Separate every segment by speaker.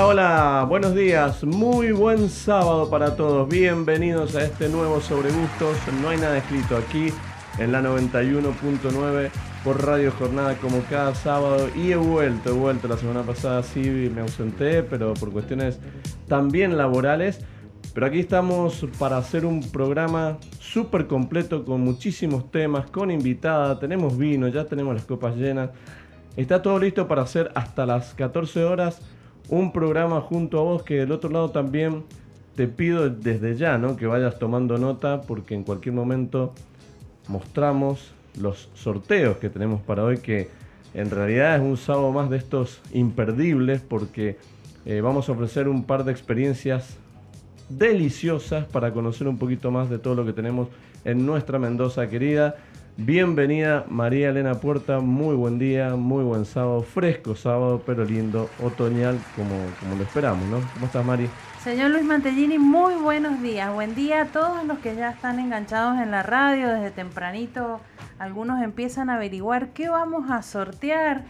Speaker 1: Hola, buenos días, muy buen sábado para todos, bienvenidos a este nuevo Sobre Gustos, no hay nada escrito aquí en la 91.9 por Radio Jornada como cada sábado. Y he vuelto, he vuelto, la semana pasada sí me ausenté, pero por cuestiones también laborales, pero aquí estamos para hacer un programa súper completo con muchísimos temas, con invitada, tenemos vino, ya tenemos las copas llenas, está todo listo para hacer hasta las 14 horas un programa junto a vos que del otro lado también te pido desde ya, ¿no? Que vayas tomando nota porque en cualquier momento mostramos los sorteos que tenemos para hoy que en realidad es un sábado más de estos imperdibles porque eh, vamos a ofrecer un par de experiencias deliciosas para conocer un poquito más de todo lo que tenemos en nuestra Mendoza querida. Bienvenida María Elena Puerta, muy buen día, muy buen sábado, fresco sábado, pero lindo, otoñal como, como lo esperamos, ¿no? ¿Cómo estás Mari?
Speaker 2: Señor Luis Mantellini, muy buenos días. Buen día a todos los que ya están enganchados en la radio desde tempranito. Algunos empiezan a averiguar qué vamos a sortear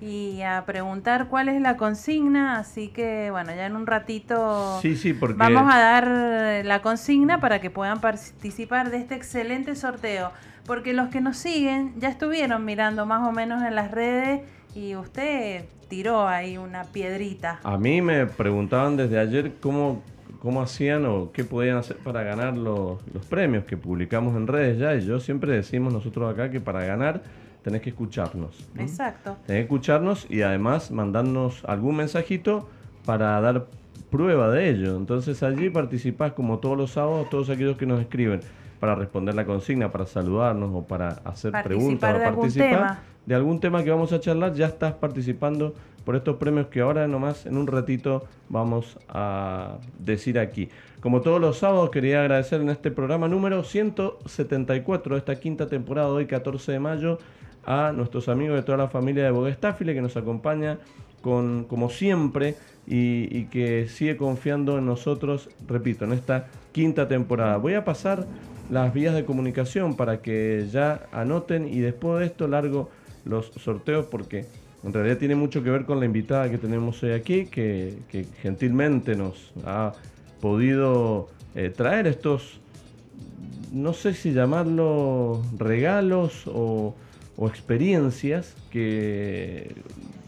Speaker 2: y a preguntar cuál es la consigna, así que bueno, ya en un ratito
Speaker 1: sí, sí, porque...
Speaker 2: vamos a dar la consigna para que puedan participar de este excelente sorteo porque los que nos siguen ya estuvieron mirando más o menos en las redes y usted tiró ahí una piedrita.
Speaker 1: A mí me preguntaban desde ayer cómo, cómo hacían o qué podían hacer para ganar los, los premios que publicamos en redes ya. Y yo siempre decimos nosotros acá que para ganar tenés que escucharnos.
Speaker 2: Exacto.
Speaker 1: Tenés que escucharnos y además mandarnos algún mensajito para dar prueba de ello. Entonces allí participás como todos los sábados, todos aquellos que nos escriben para responder la consigna, para saludarnos o para hacer preguntas
Speaker 2: o participar
Speaker 1: de algún tema que vamos a charlar, ya estás participando por estos premios que ahora nomás en un ratito vamos a decir aquí. Como todos los sábados quería agradecer en este programa número 174 de esta quinta temporada, hoy 14 de mayo, a nuestros amigos de toda la familia de Boguestáfile que nos acompaña con, como siempre y, y que sigue confiando en nosotros, repito, en esta quinta temporada. Voy a pasar las vías de comunicación para que ya anoten y después de esto largo los sorteos porque en realidad tiene mucho que ver con la invitada que tenemos hoy aquí, que, gentilmente nos ha podido eh, traer estos, no sé si llamarlo regalos o, o experiencias que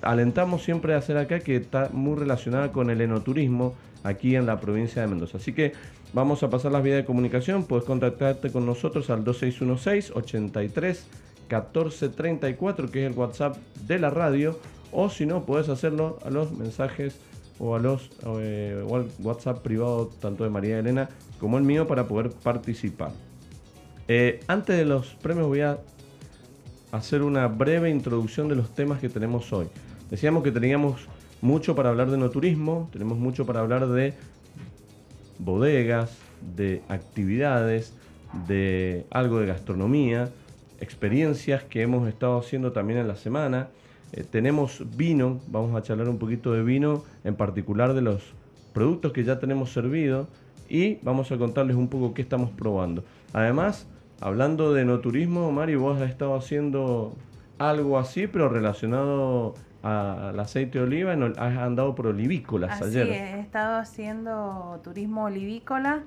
Speaker 1: alentamos siempre a hacer acá, que está muy relacionada con el enoturismo aquí en la provincia de Mendoza. Así que vamos a pasar las vías de comunicación. Puedes contactarte con nosotros al 2616 83 1434, que es el WhatsApp de la radio. O si no, puedes hacerlo a los mensajes o a los eh, al WhatsApp privado tanto de María Elena como el mío para poder participar. Eh, antes de los premios voy a hacer una breve introducción de los temas que tenemos hoy. Decíamos que teníamos mucho para hablar de no turismo, tenemos mucho para hablar de bodegas, de actividades, de algo de gastronomía, experiencias que hemos estado haciendo también en la semana. Eh, tenemos vino, vamos a charlar un poquito de vino, en particular de los productos que ya tenemos servido y vamos a contarles un poco qué estamos probando. Además, hablando de no turismo, Mari, vos has estado haciendo algo así, pero relacionado al aceite de oliva, has andado por olivícolas
Speaker 2: Así
Speaker 1: ayer.
Speaker 2: he estado haciendo turismo olivícola,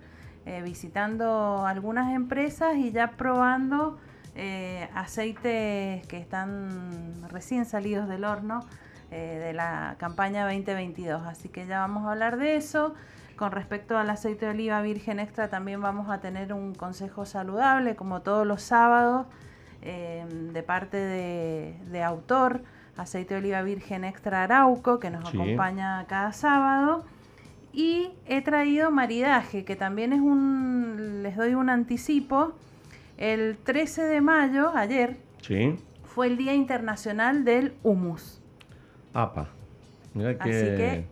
Speaker 2: eh, visitando algunas empresas y ya probando eh, aceites que están recién salidos del horno eh, de la campaña 2022. Así que ya vamos a hablar de eso. Con respecto al aceite de oliva virgen extra, también vamos a tener un consejo saludable, como todos los sábados, de parte de, de autor aceite de oliva virgen extra arauco que nos acompaña cada sábado. Y he traído maridaje, que también es un, les doy un anticipo, El 13 de mayo, ayer,
Speaker 1: Sí.
Speaker 2: fue el Día Internacional del Humus.
Speaker 1: APA. Mira que,
Speaker 2: Así que,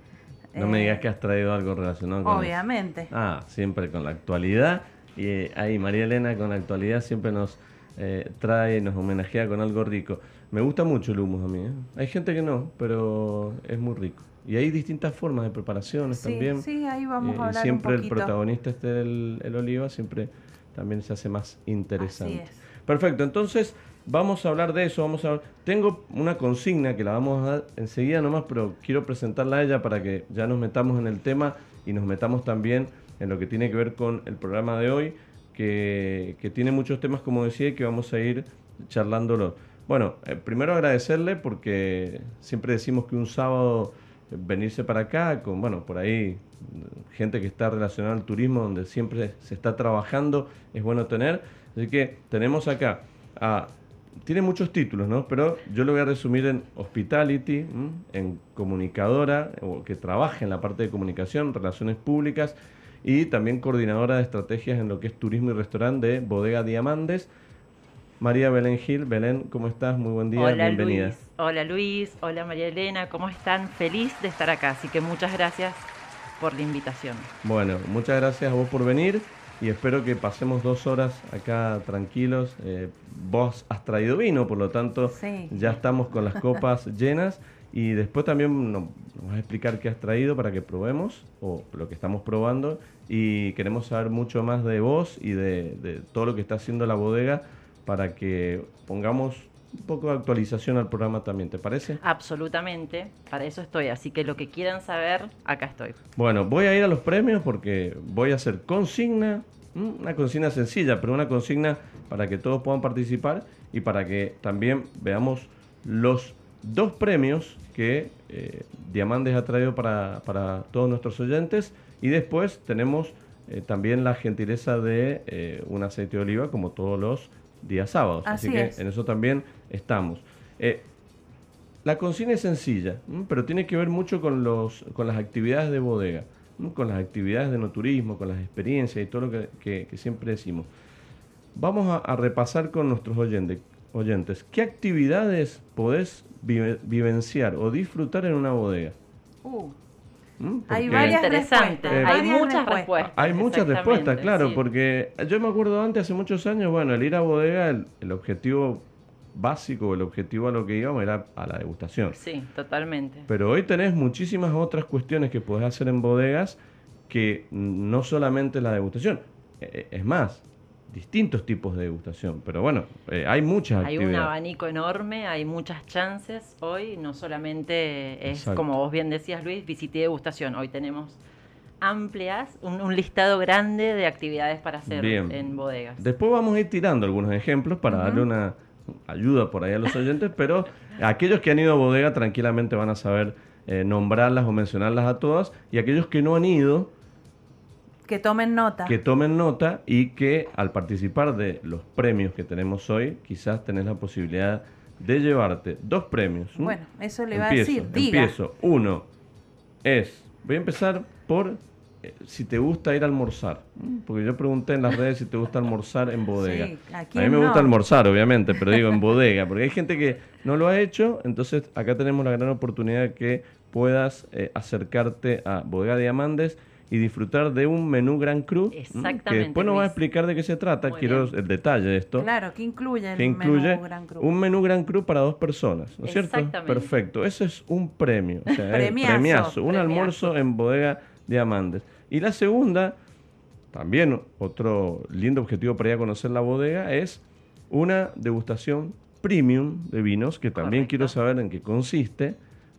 Speaker 1: no me
Speaker 2: eh,
Speaker 1: digas que has traído algo relacionado con
Speaker 2: Obviamente.
Speaker 1: Ah, siempre con la actualidad. Y eh, ahí María Elena con la actualidad siempre nos eh, trae, nos homenajea con algo rico. Me gusta mucho el humus a mí. ¿eh? Hay gente que no, pero es muy rico. Y hay distintas formas de preparaciones
Speaker 2: Sí,
Speaker 1: también.
Speaker 2: sí, ahí vamos
Speaker 1: Eh,
Speaker 2: a hablar
Speaker 1: siempre
Speaker 2: un
Speaker 1: el
Speaker 2: poquito.
Speaker 1: protagonista esté el, el oliva, siempre también se hace más interesante.
Speaker 2: Así es.
Speaker 1: Perfecto, entonces vamos a hablar de eso. Vamos a Tengo una consigna que la vamos a dar enseguida nomás, pero quiero presentarla a ella para que ya nos metamos en el tema y nos metamos también en lo que tiene que ver con el programa de hoy, que, que tiene muchos temas, como decía, y que vamos a ir charlándolo. Bueno, eh, primero agradecerle porque siempre decimos que un sábado eh, venirse para acá, con, bueno, por ahí mm, gente que está relacionada al turismo, donde siempre se está trabajando, es bueno tener. Así que tenemos acá tiene muchos títulos, ¿no? Pero yo lo voy a resumir en hospitality, en comunicadora, o que trabaja en la parte de comunicación, relaciones públicas y también coordinadora de estrategias en lo que es turismo y restaurante de Bodega Diamantes. María Belén Gil, Belén, ¿cómo estás? Muy buen día,
Speaker 3: Hola
Speaker 1: bienvenida.
Speaker 3: Luis, hola Luis, hola María Elena, ¿cómo están? Feliz de estar acá, así que muchas gracias por la invitación.
Speaker 1: Bueno, muchas gracias a vos por venir y espero que pasemos dos horas acá tranquilos. Eh, vos has traído vino, por lo tanto
Speaker 2: Sí.
Speaker 1: ya estamos con las copas llenas y después también nos, vas a explicar qué has traído para que probemos o lo que estamos probando y queremos saber mucho más de vos y de, de todo lo que está haciendo la bodega para que pongamos un poco de actualización al programa también, ¿te parece?
Speaker 3: Absolutamente, para eso estoy, así que lo que quieran saber, acá estoy.
Speaker 1: Bueno, voy a ir a los premios porque voy a hacer consigna, una consigna sencilla, pero una consigna para que todos puedan participar y para que también veamos los dos premios que eh, Diamantes ha traído para, para todos nuestros oyentes y después tenemos eh, también la gentileza de eh, un aceite de oliva como todos los días sábados. Así,
Speaker 2: Así
Speaker 1: que
Speaker 2: es.
Speaker 1: en eso también estamos. Eh, la consigna es sencilla, pero tiene que ver mucho con, los, con las actividades de bodega, con las actividades de no turismo, con las experiencias y todo lo que, que- que siempre decimos. Vamos a, a repasar con nuestros oyentes, oyentes. ¿Qué actividades podés vive- vivenciar o disfrutar en una bodega?
Speaker 2: Uh. Hay
Speaker 1: Porque
Speaker 2: varias
Speaker 3: Interesante,
Speaker 1: Eh,
Speaker 3: hay muchas
Speaker 2: respuestas.
Speaker 1: Hay muchas respuestas, claro,
Speaker 3: sí.
Speaker 1: porque yo me acuerdo antes, hace muchos años, bueno, el ir a bodega, el, el objetivo básico, el objetivo a lo que íbamos era a la degustación.
Speaker 3: Sí, totalmente.
Speaker 1: Pero hoy tenés muchísimas otras cuestiones que podés hacer en bodegas que no solamente la degustación. Eh, Es más, distintos tipos de degustación. Pero bueno, eh, hay muchas
Speaker 3: Hay un abanico enorme, hay muchas chances hoy, no solamente es,
Speaker 1: Exacto.
Speaker 3: como vos bien decías Luis, visita y degustación, hoy tenemos amplias, un, un listado grande de actividades para hacer
Speaker 1: Bien.
Speaker 3: en bodegas.
Speaker 1: Después vamos a ir tirando algunos ejemplos para darle una ayuda por ahí a los oyentes, pero aquellos que han ido a bodega tranquilamente van a saber eh, nombrarlas o mencionarlas a todas, y aquellos que no han ido,
Speaker 2: Que tomen nota.
Speaker 1: que tomen nota y que al participar de los premios que tenemos hoy, quizás tenés la posibilidad de llevarte dos premios.
Speaker 2: Bueno, eso le iba a decir, diga.
Speaker 1: Empiezo. Uno es, voy a empezar por eh, si te gusta ir a almorzar. Porque yo pregunté en las redes si te gusta almorzar en bodega.
Speaker 2: Sí, ¿a
Speaker 1: a mí me
Speaker 2: no?
Speaker 1: gusta almorzar, obviamente, pero digo en bodega, porque hay gente que no lo ha hecho, entonces acá tenemos la gran oportunidad de que puedas eh, acercarte a Bodega Diamantes y disfrutar de un menú Gran Cru, ¿m? que
Speaker 3: Exactamente,
Speaker 1: después nos va a explicar de qué se trata,
Speaker 3: Muy
Speaker 1: quiero
Speaker 3: bien.
Speaker 1: el detalle de esto
Speaker 2: Claro, que incluye el
Speaker 1: que incluye
Speaker 2: menú Gran Cru.
Speaker 1: un menú Gran Cru para dos personas, ¿no es cierto?
Speaker 3: Exactamente.
Speaker 1: Perfecto, ese es un premio, o sea, es
Speaker 2: Premiazo.
Speaker 1: premiazo, un
Speaker 3: Premiazo.
Speaker 1: almuerzo en bodega Diamantes. Y la segunda, también otro lindo objetivo para ir a conocer la bodega, es una degustación premium de vinos, que también
Speaker 3: Correcto.
Speaker 1: quiero saber en qué consiste,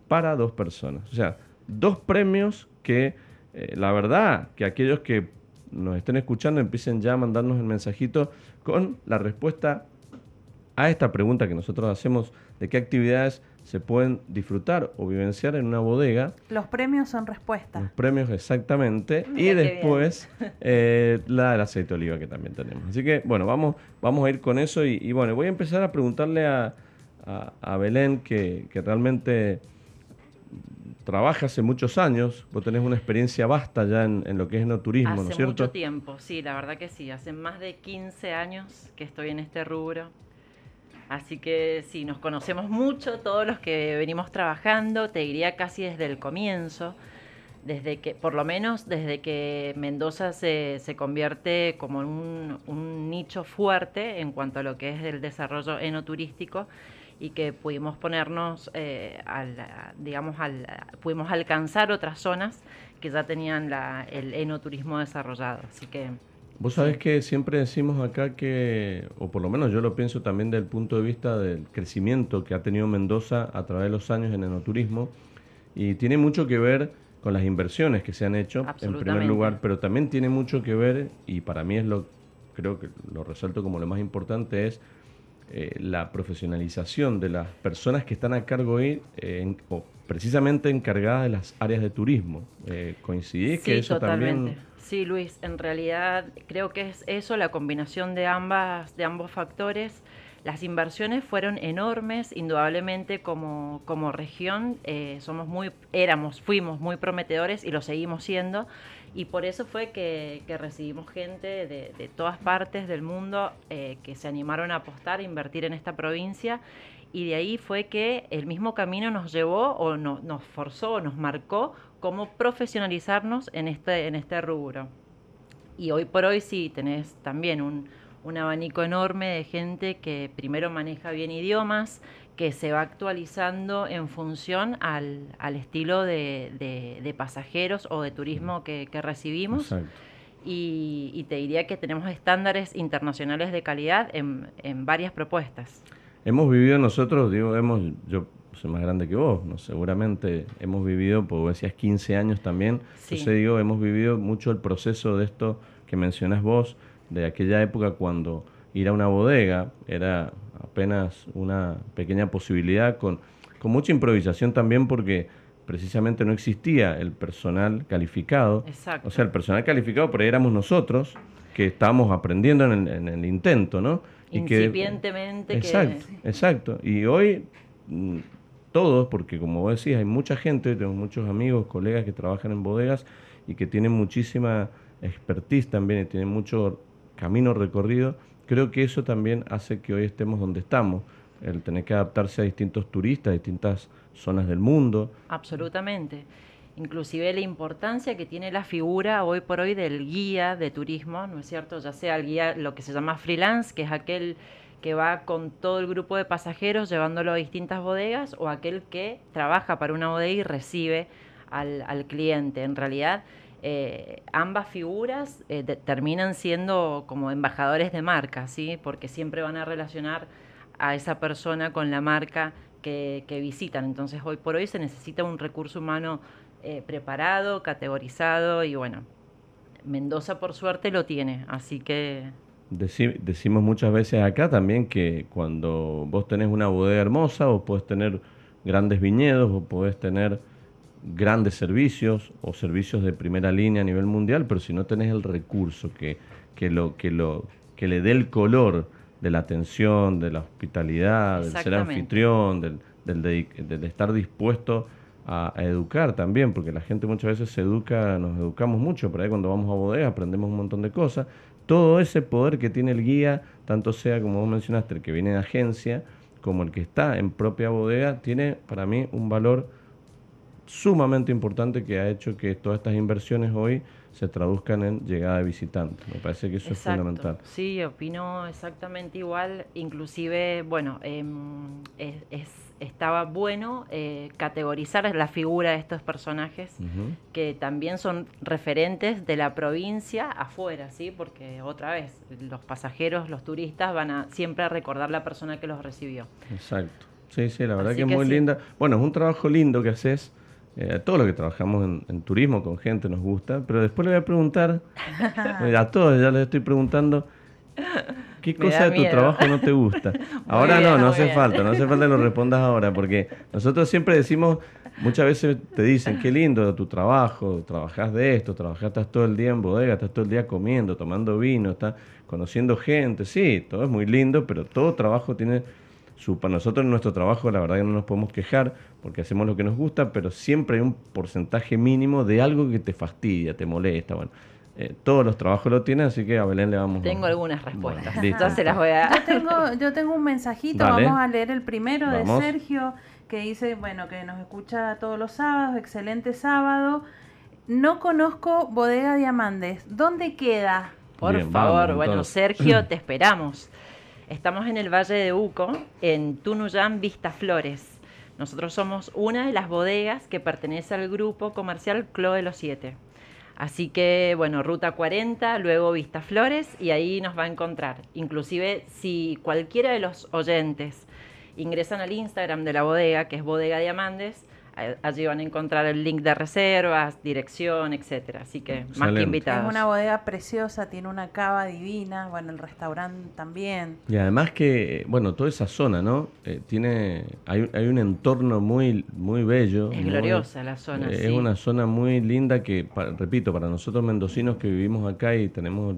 Speaker 1: para dos personas. O sea, dos premios que, eh, la verdad, que aquellos que nos estén escuchando empiecen ya a mandarnos el mensajito con la respuesta a esta pregunta que nosotros hacemos de qué actividades se pueden disfrutar o vivenciar en una bodega.
Speaker 2: Los premios son
Speaker 1: Los
Speaker 2: respuestas.
Speaker 1: premios exactamente. y
Speaker 3: Mira
Speaker 1: después eh, la del aceite de oliva que también tenemos. Así que bueno, vamos, vamos a ir con eso. Y, y, bueno, voy a empezar a preguntarle a, a- a Belén que, que realmente trabaja hace muchos años, vos tenés una experiencia vasta ya en, lo que es no turismo, ¿no es cierto?
Speaker 3: Hace mucho tiempo, sí, la verdad que sí, hace más de 15 años que estoy en este rubro. Así que sí, nos conocemos mucho todos los que venimos trabajando, te diría casi desde el comienzo, desde que, por lo menos desde que Mendoza se, se convierte como un, un nicho fuerte en cuanto a lo que es el desarrollo enoturístico y que pudimos ponernos, eh, al, digamos, al, pudimos alcanzar otras zonas que ya tenían la, el enoturismo desarrollado. Así que...
Speaker 1: Vos sabés que siempre decimos acá que, o por lo menos yo lo pienso también desde el punto de vista del crecimiento que ha tenido Mendoza a través de los años en enoturismo, y tiene mucho que ver con las inversiones que se han hecho, en primer lugar, pero también tiene mucho que ver, y para mí es lo, creo que lo resalto como lo más importante, es eh, la profesionalización de las personas que están a cargo hoy, eh, o precisamente encargadas de las áreas de turismo. Eh, ¿Coincidís que eso también...?
Speaker 3: Sí, Luis, en realidad creo que es eso, la combinación de, ambas, de ambos factores. Las inversiones fueron enormes, indudablemente como, como región somos muy, éramos, fuimos muy prometedores y lo seguimos siendo y por eso fue que, recibimos gente de, todas partes del mundo eh, que se animaron a apostar, a invertir en esta provincia y de ahí fue que el mismo camino nos llevó o nos forzó, nos marcó cómo profesionalizarnos en este, en este rubro. Y hoy por hoy sí tenés también un, un abanico enorme de gente que primero maneja bien idiomas, que se va actualizando en función al, al estilo de, de, pasajeros o de turismo que, que recibimos. Y, y, te diría que tenemos estándares internacionales de calidad en, en, varias propuestas.
Speaker 1: Hemos vivido nosotros, digo, hemos, yo soy más grande que vos, ¿no? seguramente hemos vivido, porque decías 15 años también, sí. entonces digo, hemos vivido mucho el proceso de esto que mencionás vos, de aquella época cuando ir a una bodega era apenas una pequeña posibilidad con, con mucha improvisación también porque precisamente no existía el personal calificado.
Speaker 3: Exacto.
Speaker 1: O sea, el personal calificado por ahí éramos nosotros que estábamos aprendiendo en el, en el intento, ¿no?
Speaker 3: Y Incipientemente.
Speaker 1: Que, exacto, exacto. Y hoy mm, todos, porque como vos decís, hay mucha gente, tengo muchos amigos, colegas que trabajan en bodegas y que tienen muchísima expertise también y tienen mucho camino recorrido creo que eso también hace que hoy estemos donde estamos, el tener que adaptarse a distintos turistas, a distintas zonas del mundo.
Speaker 3: Absolutamente. Inclusive la importancia que tiene la figura hoy por hoy del guía de turismo, ¿no es cierto? Ya sea el guía, lo que se llama freelance, que es aquel que va con todo el grupo de pasajeros llevándolo a distintas bodegas, o aquel que trabaja para una bodega y recibe al, al cliente. En realidad, eh, ambas figuras eh, terminan siendo como embajadores de marca, ¿sí? porque siempre van a relacionar a esa persona con la marca que, visitan. Entonces hoy por hoy se necesita un recurso humano eh, preparado, categorizado y bueno, Mendoza por suerte lo tiene, así que...
Speaker 1: decimos muchas veces acá también que cuando vos tenés una bodega hermosa, vos podés tener grandes viñedos, vos podés tener grandes servicios o servicios de primera línea a nivel mundial, pero si no tenés el recurso que, que, lo, que, lo, que le dé el color de la atención, de la hospitalidad, del ser anfitrión, del, del, de, estar dispuesto a, educar también, porque la gente muchas veces se educa, nos educamos mucho, pero ahí cuando vamos a bodega aprendemos un montón de cosas. Todo ese poder que tiene el guía, tanto sea como vos mencionaste, el que viene de agencia, como el que está en propia bodega, tiene para mí un valor sumamente importante que ha hecho que todas estas inversiones hoy se traduzcan en llegada de visitantes. Me parece que eso es fundamental.
Speaker 3: Sí, opino exactamente igual. Inclusive, bueno, em, es, estaba bueno eh, categorizar la figura de estos personajes que también son referentes de la provincia afuera, ¿sí? Porque otra vez, los pasajeros, los turistas van a siempre a recordar la persona que los recibió.
Speaker 1: Exacto. Sí, sí, la verdad que es muy linda. Bueno, es un trabajo lindo que haces eh, todo lo que trabajamos en, turismo con gente nos gusta, pero después le voy a preguntar, a todos ya les estoy preguntando, ¿qué cosa de tu trabajo no te gusta? Ahora no, no hace falta, no hace falta que lo respondas ahora, porque nosotros siempre decimos, muchas veces te dicen, qué lindo tu trabajo, trabajas de esto, trabajas, estás todo el día en bodega, estás todo el día comiendo, tomando vino, estás conociendo gente, sí, todo es muy lindo, pero todo trabajo tiene para nosotros en nuestro trabajo la verdad que no nos podemos quejar porque hacemos lo que nos gusta, pero siempre hay un porcentaje mínimo de algo que te fastidia, te molesta. Bueno, eh, todos los trabajos lo tienen, así que a Belén le vamos
Speaker 3: Tengo algunas respuestas. Entonces las voy a...
Speaker 2: Yo tengo, yo tengo un mensajito, vamos a leer el primero de Sergio, que dice, bueno, que nos escucha todos los sábados, excelente sábado. No conozco Bodega Diamantes. ¿Dónde queda?
Speaker 3: Por favor, bueno, Sergio, te esperamos. Estamos en el Valle de Uco, en Tunuyán Vista Flores. Nosotros somos una de las bodegas que pertenece al grupo comercial Clo de los Siete. Así que, bueno, Ruta 40, luego Vista Flores y ahí nos va a encontrar. Inclusive, si cualquiera de los oyentes ingresan al Instagram de la bodega, que es Bodega Diamantes, Allí van a encontrar el link de reservas, dirección, etcétera. Así que más que invitados.
Speaker 2: Es una bodega preciosa, tiene una cava divina, bueno, el restaurante también.
Speaker 1: Y además que, bueno, toda esa zona, ¿no? Eh, tiene, hay, hay, un entorno muy, muy bello.
Speaker 3: Es gloriosa la zona.
Speaker 1: Eh, es una zona muy linda que, repito, para nosotros mendocinos que vivimos acá y tenemos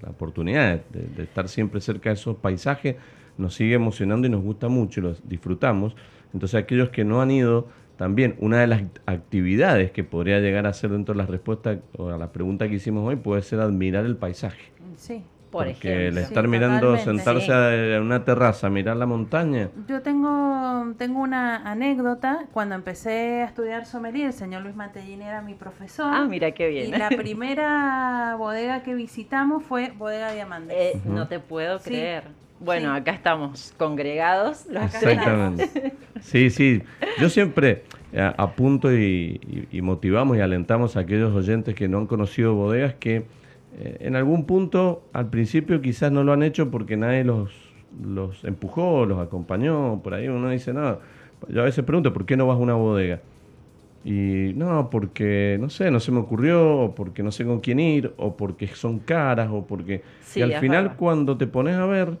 Speaker 1: la oportunidad de, de estar siempre cerca de esos paisajes, nos sigue emocionando y nos gusta mucho, los disfrutamos. Entonces aquellos que no han ido, también una de las actividades que podría llegar a ser dentro de las respuestas o a la pregunta que hicimos hoy puede ser admirar el paisaje.
Speaker 2: Sí.
Speaker 1: Por Porque el estar mirando, sentarse en una terraza, mirar la montaña.
Speaker 2: Yo tengo, tengo una anécdota. Cuando empecé a estudiar sommelier, el señor Luis Matellini era mi profesor.
Speaker 3: Ah, mira qué bien.
Speaker 2: Y la primera bodega que visitamos fue Bodega Diamantes.
Speaker 3: Eh, No te puedo creer. Bueno, acá estamos congregados.
Speaker 1: Exactamente. Sí, sí. Yo siempre eh, apunto y, motivamos y alentamos a aquellos oyentes que no han conocido bodegas que eh, en algún punto al principio quizás no lo han hecho porque nadie los, los empujó, los acompañó. Por ahí uno dice, no, yo a veces pregunto, ¿por qué no vas a una bodega? Y no, porque no sé, no se me ocurrió, o porque no sé con quién ir, o porque son caras, o porque. y al final, cuando te pones a ver,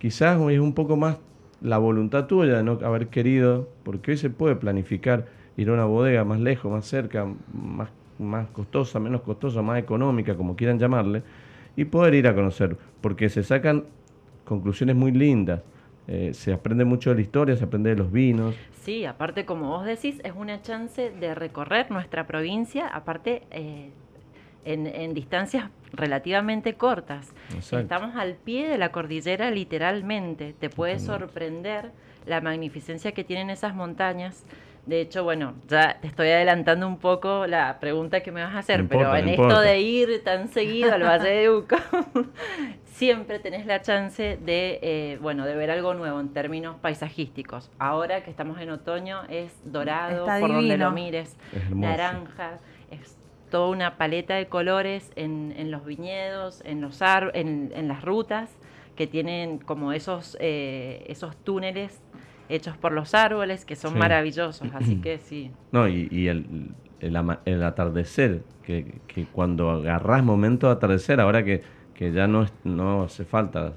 Speaker 1: quizás es un poco más la voluntad tuya de no haber querido, porque hoy se puede planificar ir a una bodega más lejos, más cerca, más, más costosa, menos costosa, más económica, como quieran llamarle, y poder ir a conocer, porque se sacan conclusiones muy lindas. Eh, se aprende mucho de la historia, se aprende de los vinos.
Speaker 3: Sí, aparte, como vos decís, es una chance de recorrer nuestra provincia, aparte eh, en, distancias relativamente cortas. Estamos al pie de la cordillera literalmente. Te puede sorprender la magnificencia que tienen esas montañas. De hecho, bueno, ya te estoy adelantando un poco la pregunta que me vas a hacer, pero en esto de ir tan seguido al Valle de Uco, siempre tenés la chance de, eh, bueno, de ver algo nuevo en términos paisajísticos. Ahora que estamos en otoño es dorado, por donde lo mires, naranja, es toda una paleta de colores en, los viñedos, en, los en, en, las rutas, que tienen como esos, eh, esos túneles hechos por los árboles, que son maravillosos, así que sí.
Speaker 1: No, y, el, el, atardecer, que, que, cuando agarrás momento de atardecer, ahora que, que ya no, no hace falta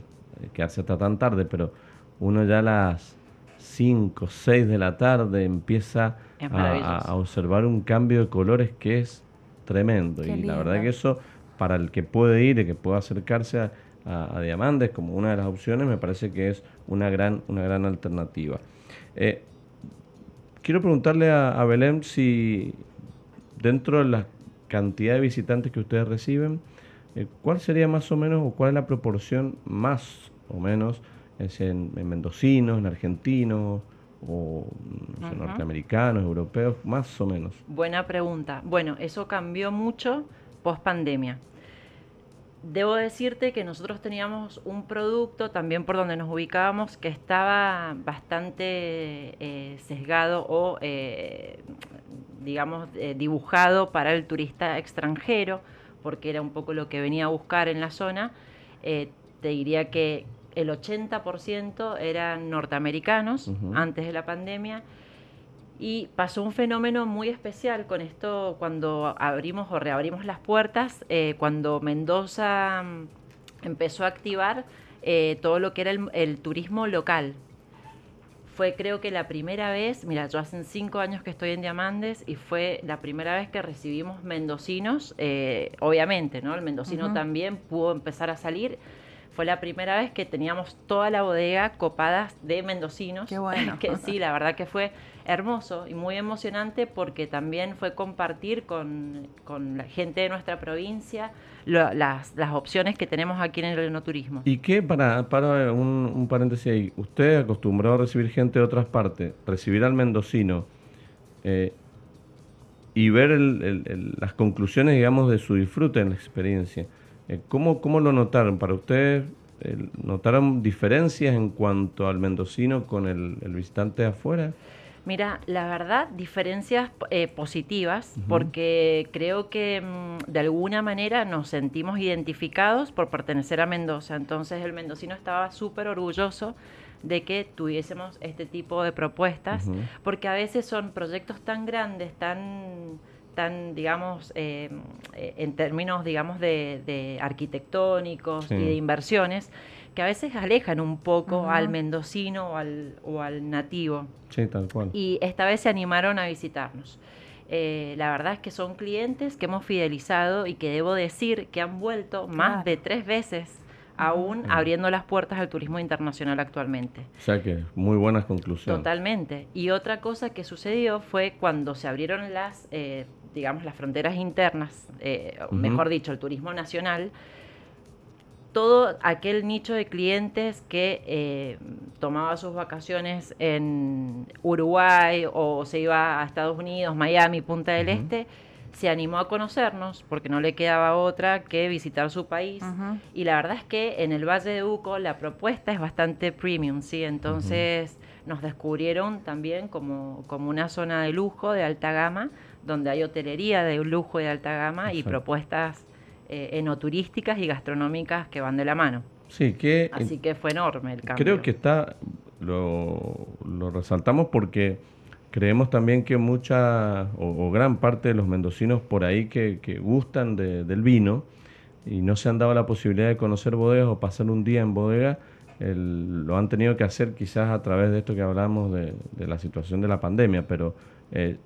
Speaker 1: quedarse hasta tan tarde, pero uno ya a las 5, 6 de la tarde empieza a, observar un cambio de colores que es tremendo. y la verdad que eso, para el que puede ir y que pueda acercarse a, Diamantes como una de las opciones, me parece que es una gran, una gran alternativa. Eh, quiero preguntarle a, Belén si dentro de la cantidad de visitantes que ustedes reciben, eh, ¿cuál sería más o menos o cuál es la proporción más o menos en, en mendocinos, en argentinos, o norteamericanos, europeos, más o menos?
Speaker 3: Buena pregunta. Bueno, eso cambió mucho post pandemia. Debo decirte que nosotros teníamos un producto también por donde nos ubicábamos que estaba bastante eh, sesgado o, eh, digamos, eh, dibujado para el turista extranjero, porque era un poco lo que venía a buscar en la zona. te diría que el 80% eran norteamericanos antes de la pandemia. Y pasó un fenómeno muy especial con esto cuando abrimos o reabrimos las puertas, eh, cuando Mendoza mm, empezó a activar eh, todo lo que era el, turismo local. Fue creo que la primera vez, mira, yo hace cinco años que estoy en Diamandes y fue la primera vez que recibimos mendocinos, eh, obviamente, ¿no? El mendocino también pudo empezar a salir, fue la primera vez que teníamos toda la bodega copada de mendocinos.
Speaker 2: Qué bueno.
Speaker 3: que sí, la verdad que fue hermoso y muy emocionante porque también fue compartir con, la gente de nuestra provincia las, las, opciones que tenemos aquí en el enoturismo.
Speaker 1: ¿Y qué, para, para un, paréntesis ahí, usted acostumbrado a recibir gente de otras partes, recibir al mendocino eh, y ver las conclusiones, digamos, de su disfrute en la experiencia? Eh, ¿Cómo, ¿Cómo lo notaron? ¿Para ustedes notaron diferencias en cuanto al mendocino con el, visitante de afuera?
Speaker 3: Mira, la verdad, diferencias eh, positivas, porque creo que mm, de alguna manera nos sentimos identificados por pertenecer a Mendoza. Entonces el mendocino estaba súper orgulloso de que tuviésemos este tipo de propuestas, porque a veces son proyectos tan grandes, tan tan, digamos, eh, en términos, digamos, de, arquitectónicos y de inversiones, que a veces alejan un poco al mendocino o al, o al nativo.
Speaker 1: Sí, tal cual.
Speaker 3: Y esta vez se animaron a visitarnos. Eh, la verdad es que son clientes que hemos fidelizado y que debo decir que han vuelto más de tres veces aún abriendo las puertas al turismo internacional actualmente.
Speaker 1: O sea que muy buenas conclusiones.
Speaker 3: Totalmente. Y otra cosa que sucedió fue cuando se abrieron las eh, digamos, las fronteras internas, eh, mejor dicho, el turismo nacional, todo aquel nicho de clientes que eh, tomaba sus vacaciones en Uruguay o se iba a Estados Unidos, Miami, Punta del Este, se animó a conocernos porque no le quedaba otra que visitar su país. Y la verdad es que en el Valle de Uco la propuesta es bastante premium, ¿sí? Entonces nos descubrieron también como, como una zona de lujo, de alta gama, donde hay hotelería de lujo y de alta gama y propuestas eh, enoturísticas y gastronómicas que van de la mano.
Speaker 1: Sí, que...
Speaker 3: Así que fue enorme el cambio.
Speaker 1: Creo que está, lo, resaltamos porque creemos también que mucha o, gran parte de los mendocinos por ahí que, gustan del vino y no se han dado la posibilidad de conocer bodegas o pasar un día en bodega, lo han tenido que hacer quizás a través de esto que hablamos de, la situación de la pandemia, pero eh,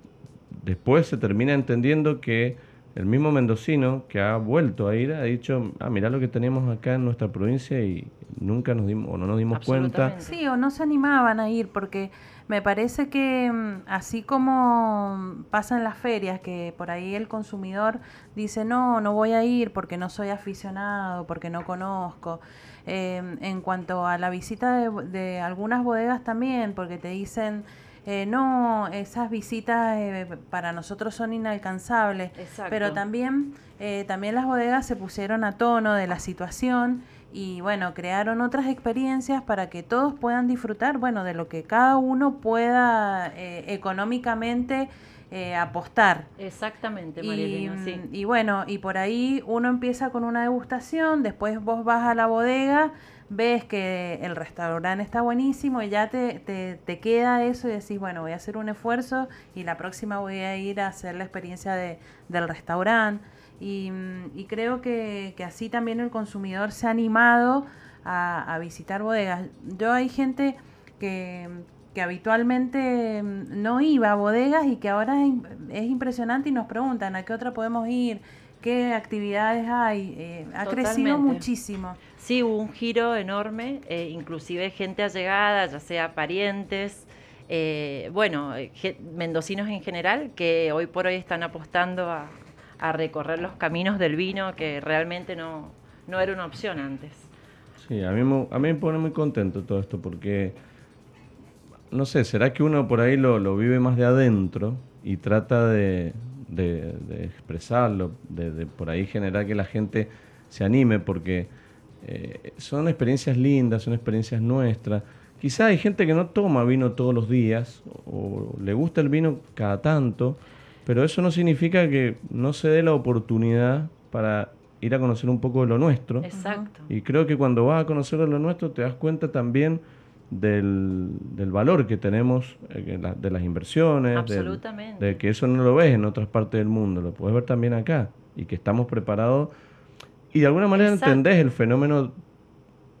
Speaker 1: después se termina entendiendo que el mismo mendocino que ha vuelto a ir ha dicho, ah, mirá lo que tenemos acá en nuestra provincia y nunca nos dimos o no nos dimos cuenta.
Speaker 2: Sí, o no se animaban a ir porque me parece que mm, así como pasa en las ferias, que por ahí el consumidor dice, no, no voy a ir porque no soy aficionado, porque no conozco. Em, en cuanto a la visita de algunas bodegas también, porque te dicen eh, no, esas visitas eh, para nosotros son inalcanzables, pero también, eh, también las bodegas se pusieron a tono de la situación y bueno, crearon otras experiencias para que todos puedan disfrutar, bueno, de lo que cada uno pueda económicamente apostar.
Speaker 3: Exactamente, María sí.
Speaker 2: Y bueno, y por ahí uno empieza con una degustación, después vos vas a la bodega ves que el restaurante está buenísimo y ya te, te, queda eso y decís, bueno, voy a hacer un esfuerzo y la próxima voy a ir a hacer la experiencia de, del restaurante. Y, creo que, así también el consumidor se ha animado a, visitar bodegas. Yo hay gente que, que, habitualmente no iba a bodegas y que ahora es, impresionante y nos preguntan a qué otra podemos ir, qué actividades hay. Eh, ha crecido muchísimo.
Speaker 3: Sí, hubo un giro enorme, eh, inclusive gente allegada, ya sea parientes, eh, bueno, mendocinos en general, que hoy por hoy están apostando a, recorrer los caminos del vino, que realmente no, no era una opción antes.
Speaker 1: Sí, a mí, a mí me pone muy contento todo esto porque, no sé, ¿será que uno por ahí lo, lo vive más de adentro y trata de, de, expresarlo, de, de, por ahí generar que la gente se anime? Porque eh, son experiencias lindas, son experiencias nuestras. Quizá hay gente que no toma vino todos los días o le gusta el vino cada tanto, pero eso no significa que no se dé la oportunidad para ir a conocer un poco de lo nuestro.
Speaker 3: Exacto.
Speaker 1: Y creo que cuando vas a conocer de lo nuestro te das cuenta también del, valor que tenemos eh, de las inversiones,
Speaker 3: Absolutamente.
Speaker 1: de que eso no lo ves en otras partes del mundo, lo puedes ver también acá y que estamos preparados y de alguna manera entendés el fenómeno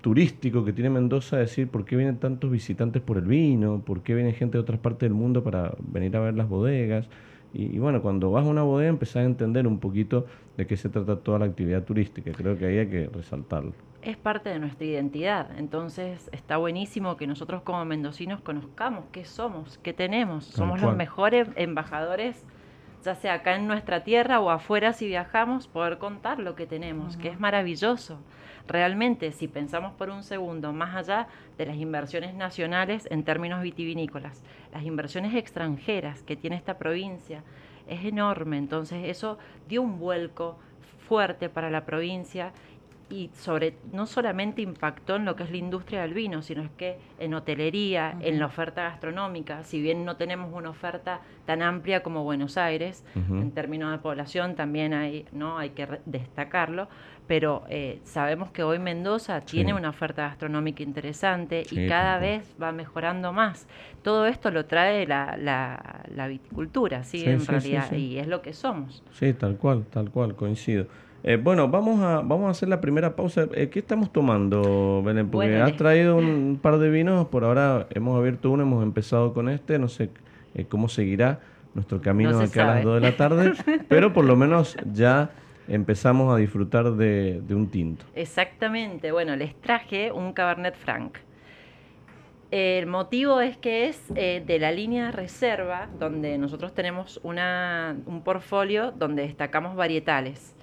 Speaker 1: turístico que tiene Mendoza, decir por qué vienen tantos visitantes por el vino, por qué viene gente de otras partes del mundo para venir a ver las bodegas. Y, bueno, cuando vas a una bodega empezás a entender un poquito de qué se trata toda la actividad turística. Creo que ahí hay que resaltarlo.
Speaker 3: Es parte de nuestra identidad, entonces está buenísimo que nosotros como mendocinos conozcamos qué somos, qué tenemos. somos los mejores embajadores ya sea acá en nuestra tierra o afuera si viajamos, poder contar lo que tenemos, que es maravilloso. Realmente, si pensamos por un segundo más allá de las inversiones nacionales en términos vitivinícolas, las inversiones extranjeras que tiene esta provincia es enorme, entonces eso dio un vuelco fuerte para la provincia y sobre no solamente impactó en lo que es la industria del vino, sino es que en hotelería, en la oferta gastronómica, si bien no tenemos una oferta tan amplia como Buenos Aires, en términos de población también hay, ¿no? hay que destacarlo, pero eh, sabemos que hoy Mendoza tiene una oferta gastronómica interesante y cada vez va mejorando más. Todo esto lo trae la, la, viticultura, ¿sí? en realidad, y es lo que somos.
Speaker 1: Sí, tal cual, tal cual, coincido. Eh, bueno, vamos a, vamos a hacer la primera pausa. Eh, ¿Qué estamos tomando, Belén? Porque has traído un par de vinos, por ahora hemos abierto uno, hemos empezado con este, no sé eh, cómo seguirá nuestro camino acá a las 2 de la tarde, pero por lo menos ya empezamos a disfrutar de, un tinto.
Speaker 3: Exactamente, bueno, les traje un Cabernet Franc. El motivo es que es de la línea reserva, donde nosotros tenemos una, un portfolio donde destacamos varietales.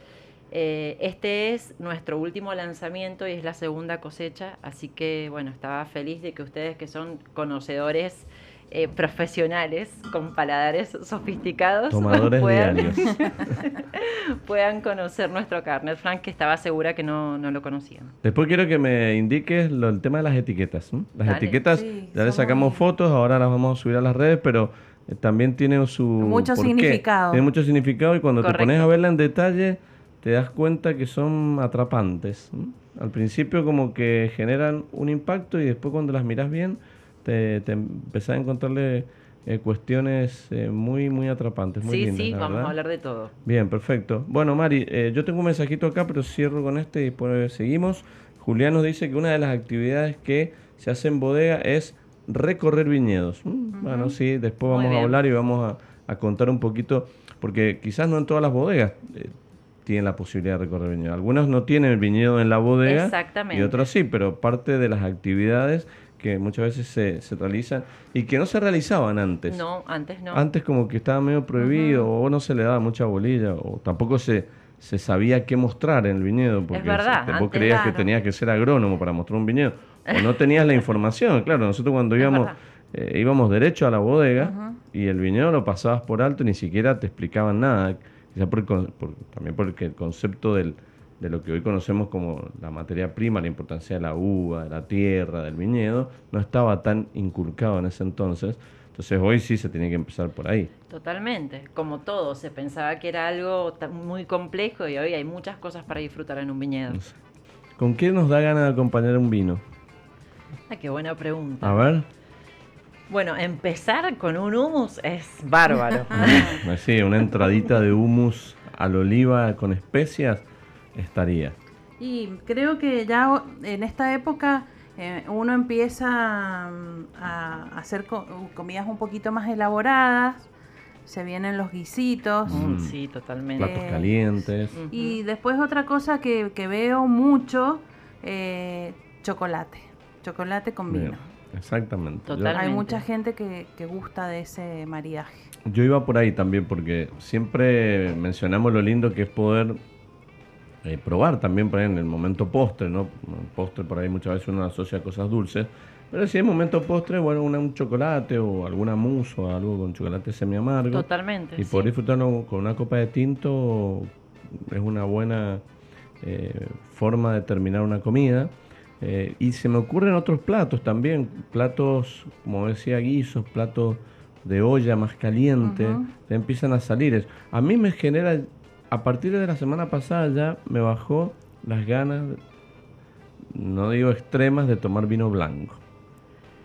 Speaker 3: Eh, este es nuestro último lanzamiento y es la segunda cosecha, así que bueno, estaba feliz de que ustedes que son conocedores eh, profesionales con paladares sofisticados puedan, puedan, conocer nuestro carnet Frank, que estaba segura que no, lo conocían.
Speaker 1: Después quiero que me indiques el tema de las etiquetas. Las etiquetas, ya le sacamos fotos, ahora las vamos a subir a las redes, pero eh, también tiene su...
Speaker 2: Mucho significado.
Speaker 1: Tiene mucho significado y cuando te pones a verla en detalle te das cuenta que son atrapantes. Al principio como que generan un impacto y después cuando las miras bien te, te empezás a encontrarle eh, cuestiones eh, muy, muy atrapantes. Muy
Speaker 3: sí, sí, vamos a hablar de todo.
Speaker 1: Bien, perfecto. Bueno, Mari, eh, yo tengo un mensajito acá, pero cierro con este y después seguimos. Julián nos dice que una de las actividades que se hace en bodega es recorrer viñedos. Bueno, sí, después vamos a hablar y vamos a, a, contar un poquito, porque quizás no en todas las bodegas tienen la posibilidad de recorrer viñedos. Algunos no tienen el viñedo en la bodega y otros sí, pero parte de las actividades que muchas veces se, se, realizan y que no se realizaban antes.
Speaker 3: No, antes no.
Speaker 1: Antes como que estaba medio prohibido o no se le daba mucha bolilla o tampoco se, se sabía qué mostrar en el viñedo porque
Speaker 3: es verdad,
Speaker 1: vos creías que tenías que ser agrónomo para mostrar un viñedo o no tenías la información. Claro, nosotros cuando íbamos... Eh, íbamos derecho a la bodega y el viñedo lo pasabas por alto, ni siquiera te explicaban nada quizá por, también porque el concepto del, de lo que hoy conocemos como la materia prima, la importancia de la uva, de la tierra, del viñedo, no estaba tan inculcado en ese entonces. Entonces hoy sí se tiene que empezar por ahí.
Speaker 3: Totalmente, como todo, se pensaba que era algo muy complejo y hoy hay muchas cosas para disfrutar en un viñedo.
Speaker 1: ¿Con qué nos da ganas de acompañar un vino?
Speaker 3: Ah, qué buena pregunta.
Speaker 1: A ver.
Speaker 3: Bueno, empezar con un humus es bárbaro.
Speaker 1: Ah, sí, una entradita de humus al oliva con especias estaría.
Speaker 2: Y creo que ya en esta época eh, uno empieza mm, a hacer comidas un poquito más elaboradas, se vienen los guisitos.
Speaker 3: Mm, sí, totalmente.
Speaker 1: Platos calientes.
Speaker 2: Y después otra cosa que, veo mucho, eh, chocolate. Chocolate con vino.
Speaker 1: Exactamente.
Speaker 2: Hay mucha gente que, gusta de ese maridaje.
Speaker 1: Yo iba por ahí también porque siempre mencionamos lo lindo que es poder eh, probar también por ahí en el momento postre, ¿no? Postre por ahí muchas veces uno asocia cosas dulces. Pero si es momento postre, bueno, un chocolate o alguna mousse o algo con chocolate semi amargo.
Speaker 3: Totalmente.
Speaker 1: Y poder disfrutarlo con una copa de tinto es una buena eh, forma de terminar una comida. Eh, y se me ocurren otros platos también, platos, como decía, guisos, platos de olla más caliente, empiezan a salir. A mí me genera, a partir de la semana pasada ya me bajó las ganas, no digo extremas, de tomar vino blanco.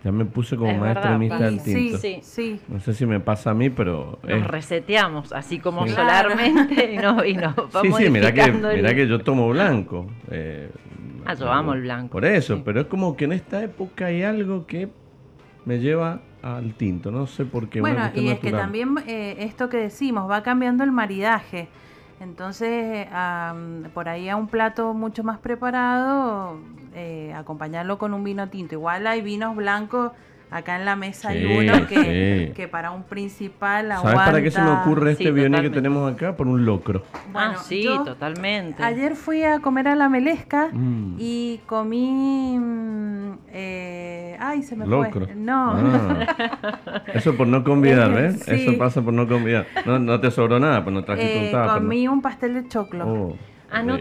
Speaker 1: Ya me puse como más extremista del tinto. Sí, sí, No sé si me pasa a mí, pero...
Speaker 3: Nos reseteamos, así como solarmente, y, no, y nos
Speaker 1: vamos Sí, sí, mira que, que yo tomo blanco. Eh,
Speaker 3: Ah, yo amo el blanco.
Speaker 1: Por eso, pero es como que en esta época hay algo que me lleva al tinto, no sé por qué.
Speaker 2: Bueno, y es que también eh, esto que decimos, va cambiando el maridaje. Entonces, por ahí a un plato mucho más preparado, eh, acompañarlo con un vino tinto. Igual hay vinos blancos Acá en la mesa hay uno que, que, para un principal aguanta...
Speaker 1: ¿Sabes para qué se me ocurre este sí, que tenemos acá? Por un locro.
Speaker 3: Bueno, ah, sí, totalmente.
Speaker 2: Ayer fui a comer a la Melesca mm. y comí... Mm, eh, ay, se me
Speaker 1: locro.
Speaker 2: fue. No.
Speaker 1: Ah. Eso por no convidar, ¿ves? Eso pasa por no convidar. No, no te sobró nada, pues no trajiste
Speaker 2: eh, un Comí un pastel de choclo.
Speaker 3: Oh. Ah, no,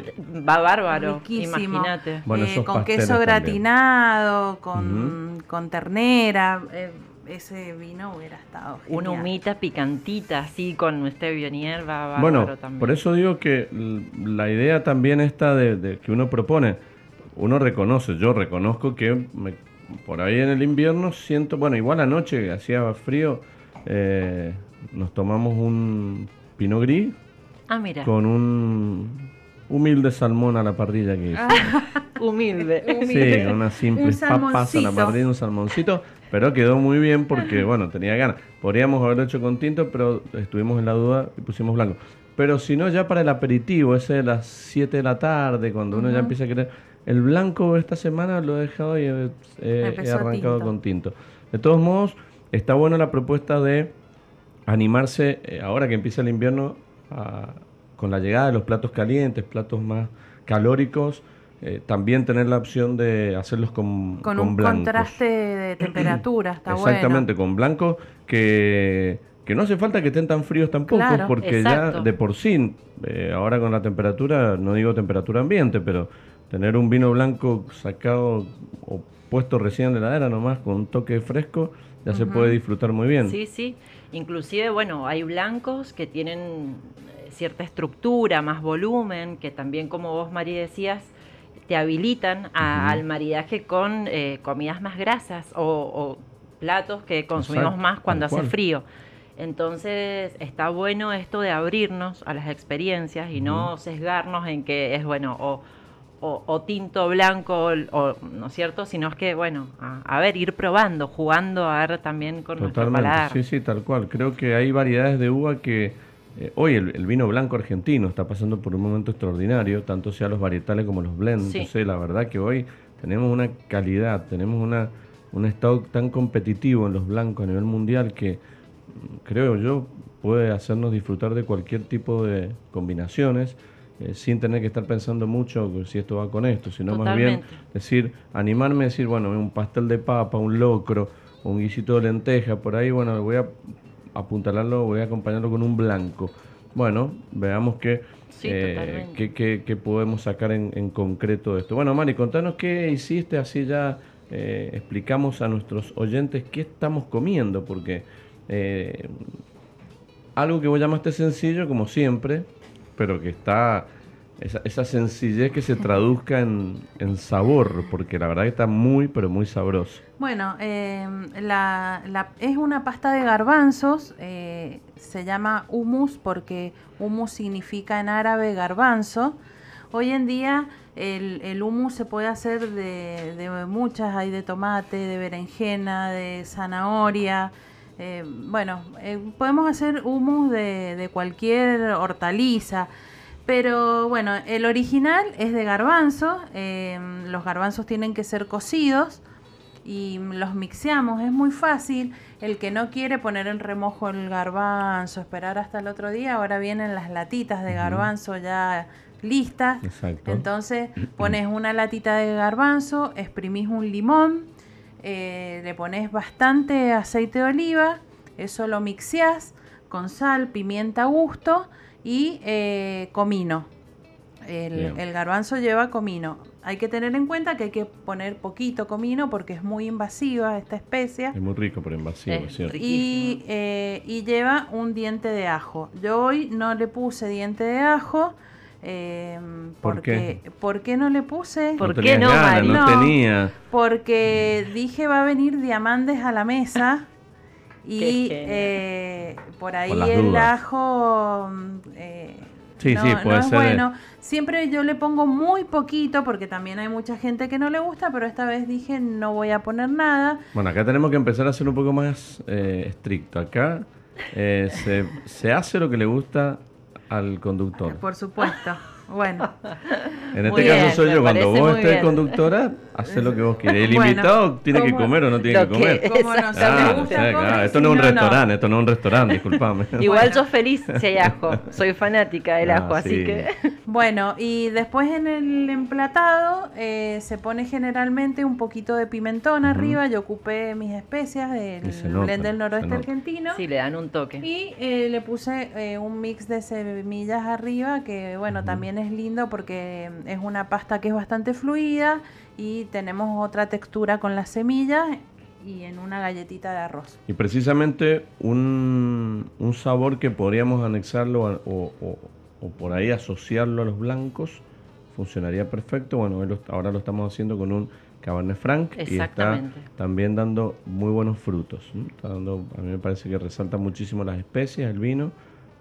Speaker 3: va bárbaro, imagínate.
Speaker 2: Eh, con queso gratinado, con, con ternera. Eh, ese vino hubiera estado genial.
Speaker 3: Una humita picantita, así con este bionier va bárbaro
Speaker 1: bueno,
Speaker 3: también.
Speaker 1: Por eso digo que la idea también está de, que uno propone, uno reconoce, yo reconozco que por ahí en el invierno siento, bueno, igual anoche hacía frío, eh, nos tomamos un Pinot Gris.
Speaker 3: Ah, mira.
Speaker 1: Con un humilde salmón a la parrilla que hice.
Speaker 3: Ah, humilde,
Speaker 1: Sí, una simple papas a la parrilla, un salmoncito, pero quedó muy bien porque, bueno, tenía ganas. Podríamos haberlo hecho con tinto, pero estuvimos en la duda y pusimos blanco. Pero si no, ya para el aperitivo, ese de las 7 de la tarde, cuando uno ya empieza a querer... El blanco esta semana lo he dejado y he, arrancado con tinto. De todos modos, está buena la propuesta de animarse, eh, ahora que empieza el invierno, a, con la llegada de los platos calientes, platos más calóricos, eh, también tener la opción de hacerlos con,
Speaker 2: con, con un contraste de temperatura, está
Speaker 1: Exactamente, con blancos que, que, no hace falta que estén tan fríos tampoco, porque ya de por sí, eh, ahora con la temperatura, no digo temperatura ambiente, pero tener un vino blanco sacado o puesto recién de la heladera nomás con un toque fresco, ya se puede disfrutar muy bien.
Speaker 3: Sí, sí. Inclusive, bueno, hay blancos que tienen cierta estructura, más volumen, que también, como vos, María, decías, te habilitan al maridaje con eh, comidas más grasas o, platos que consumimos más cuando hace frío. Entonces está bueno esto de abrirnos a las experiencias y no sesgarnos en que es bueno o, o, tinto blanco, o, ¿no es cierto? Sino es que, bueno, a, ver, ir probando, jugando a ver también con nuestro paladar.
Speaker 1: Sí, sí, tal cual. Creo que hay variedades de uva que eh, hoy el, vino blanco argentino está pasando por un momento extraordinario, tanto sea los varietales como los blends. la verdad que hoy tenemos una calidad, tenemos una, un stock tan competitivo en los blancos a nivel mundial que mm, creo yo puede hacernos disfrutar de cualquier tipo de combinaciones. Eh, sin tener que estar pensando mucho si esto va con esto, sino más bien decir, animarme a decir, bueno, un pastel de papa, un locro, un guisito de lenteja, por ahí, bueno, voy a apuntalarlo, voy a acompañarlo con un blanco. Bueno, veamos qué, eh, qué, podemos sacar en, concreto de esto. Bueno, Mari, contanos qué hiciste, así ya eh, explicamos a nuestros oyentes qué estamos comiendo, porque eh, algo que vos llamaste sencillo, como siempre, pero que está esa, sencillez que se traduzca en, sabor, porque la verdad que está muy, pero muy sabroso.
Speaker 2: Bueno, em, la, es una pasta de garbanzos, eh, se llama humus porque humus significa en árabe garbanzo. Hoy en día el, el humus se puede hacer de, muchas, hay de tomate, de berenjena, de zanahoria. Eh, bueno, eh, podemos hacer humus de cualquier hortaliza. Pero bueno, el original es de garbanzo. Em, los garbanzos tienen que ser cocidos y los mixeamos. Es muy fácil. El que no quiere poner en remojo el garbanzo, esperar hasta el otro día, ahora vienen las latitas de garbanzo ya listas. Exacto. Entonces pones una latita de garbanzo, exprimís un limón, eh, le pones bastante aceite de oliva, eso lo mixeás con sal, pimienta a gusto y eh, comino. El, garbanzo lleva comino. Hay que tener en cuenta que hay que poner poquito comino porque es muy invasiva esta especie.
Speaker 1: Es muy rico, pero invasivo,
Speaker 2: Y, eh, y lleva un diente de ajo. Yo hoy no le puse diente de ajo. Eh, porque, ¿Por qué? no le puse?
Speaker 3: ¿Por qué no,
Speaker 1: no tenía.
Speaker 2: Porque dije va a venir diamantes a la mesa y eh, por ahí el ajo, mm, eh,
Speaker 1: Sí,
Speaker 2: no,
Speaker 1: sí,
Speaker 2: no
Speaker 1: puede
Speaker 2: es
Speaker 1: ser.
Speaker 2: bueno. Siempre yo le pongo muy poquito porque también hay mucha gente que no le gusta, pero esta vez dije no voy a poner nada.
Speaker 1: Bueno, acá tenemos que empezar a ser un poco más eh, estricto. Acá eh, se, se hace lo que le gusta al conductor.
Speaker 2: Por supuesto. Bueno,
Speaker 1: En este
Speaker 3: Muy
Speaker 1: caso
Speaker 3: bien,
Speaker 1: soy yo. Cuando vos estés
Speaker 3: bien.
Speaker 1: conductora, hace lo que vos quieras. El
Speaker 2: Bueno,
Speaker 1: invitado tiene que comer o no tiene que comer.
Speaker 3: que-
Speaker 2: como no se me
Speaker 1: Claro. Esto no es un
Speaker 2: no,
Speaker 1: restaurante, esto no es un restaurante, disculpame.
Speaker 3: Igual
Speaker 2: Bueno.
Speaker 3: yo feliz si hay ajo. Soy fanática del
Speaker 1: Ah,
Speaker 3: ajo, así
Speaker 1: sí.
Speaker 3: que.
Speaker 2: Bueno, y después en el emplatado eh, se pone generalmente un poquito de pimentón arriba. Yo ocupé mis especias del
Speaker 1: nota,
Speaker 2: blend del noroeste argentino.
Speaker 3: Sí, le dan un toque.
Speaker 2: Y eh, le puse eh, un mix de semillas arriba, que bueno, también es lindo porque es una pasta que es bastante fluida y tenemos otra textura con las semillas y en una galletita de arroz.
Speaker 1: Y precisamente un, un sabor que podríamos anexarlo a- o, o- o por ahí asociarlo a los blancos funcionaría perfecto. Bueno, ahora lo estamos haciendo con un Cabernet Franc y está
Speaker 3: Exactamente.
Speaker 1: también dando muy buenos frutos. Está dando, a mí me parece que resalta muchísimo las especias, el vino,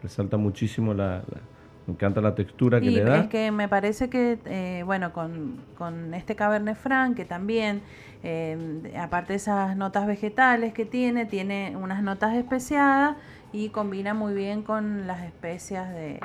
Speaker 1: resalta muchísimo la... la- me encanta la textura que
Speaker 2: Y
Speaker 1: le da.
Speaker 2: es que me parece que, eh, bueno, con, con este Cabernet Franc, que también, eh, aparte de esas notas vegetales que tiene, tiene unas notas especiadas y combina muy bien con las especias de,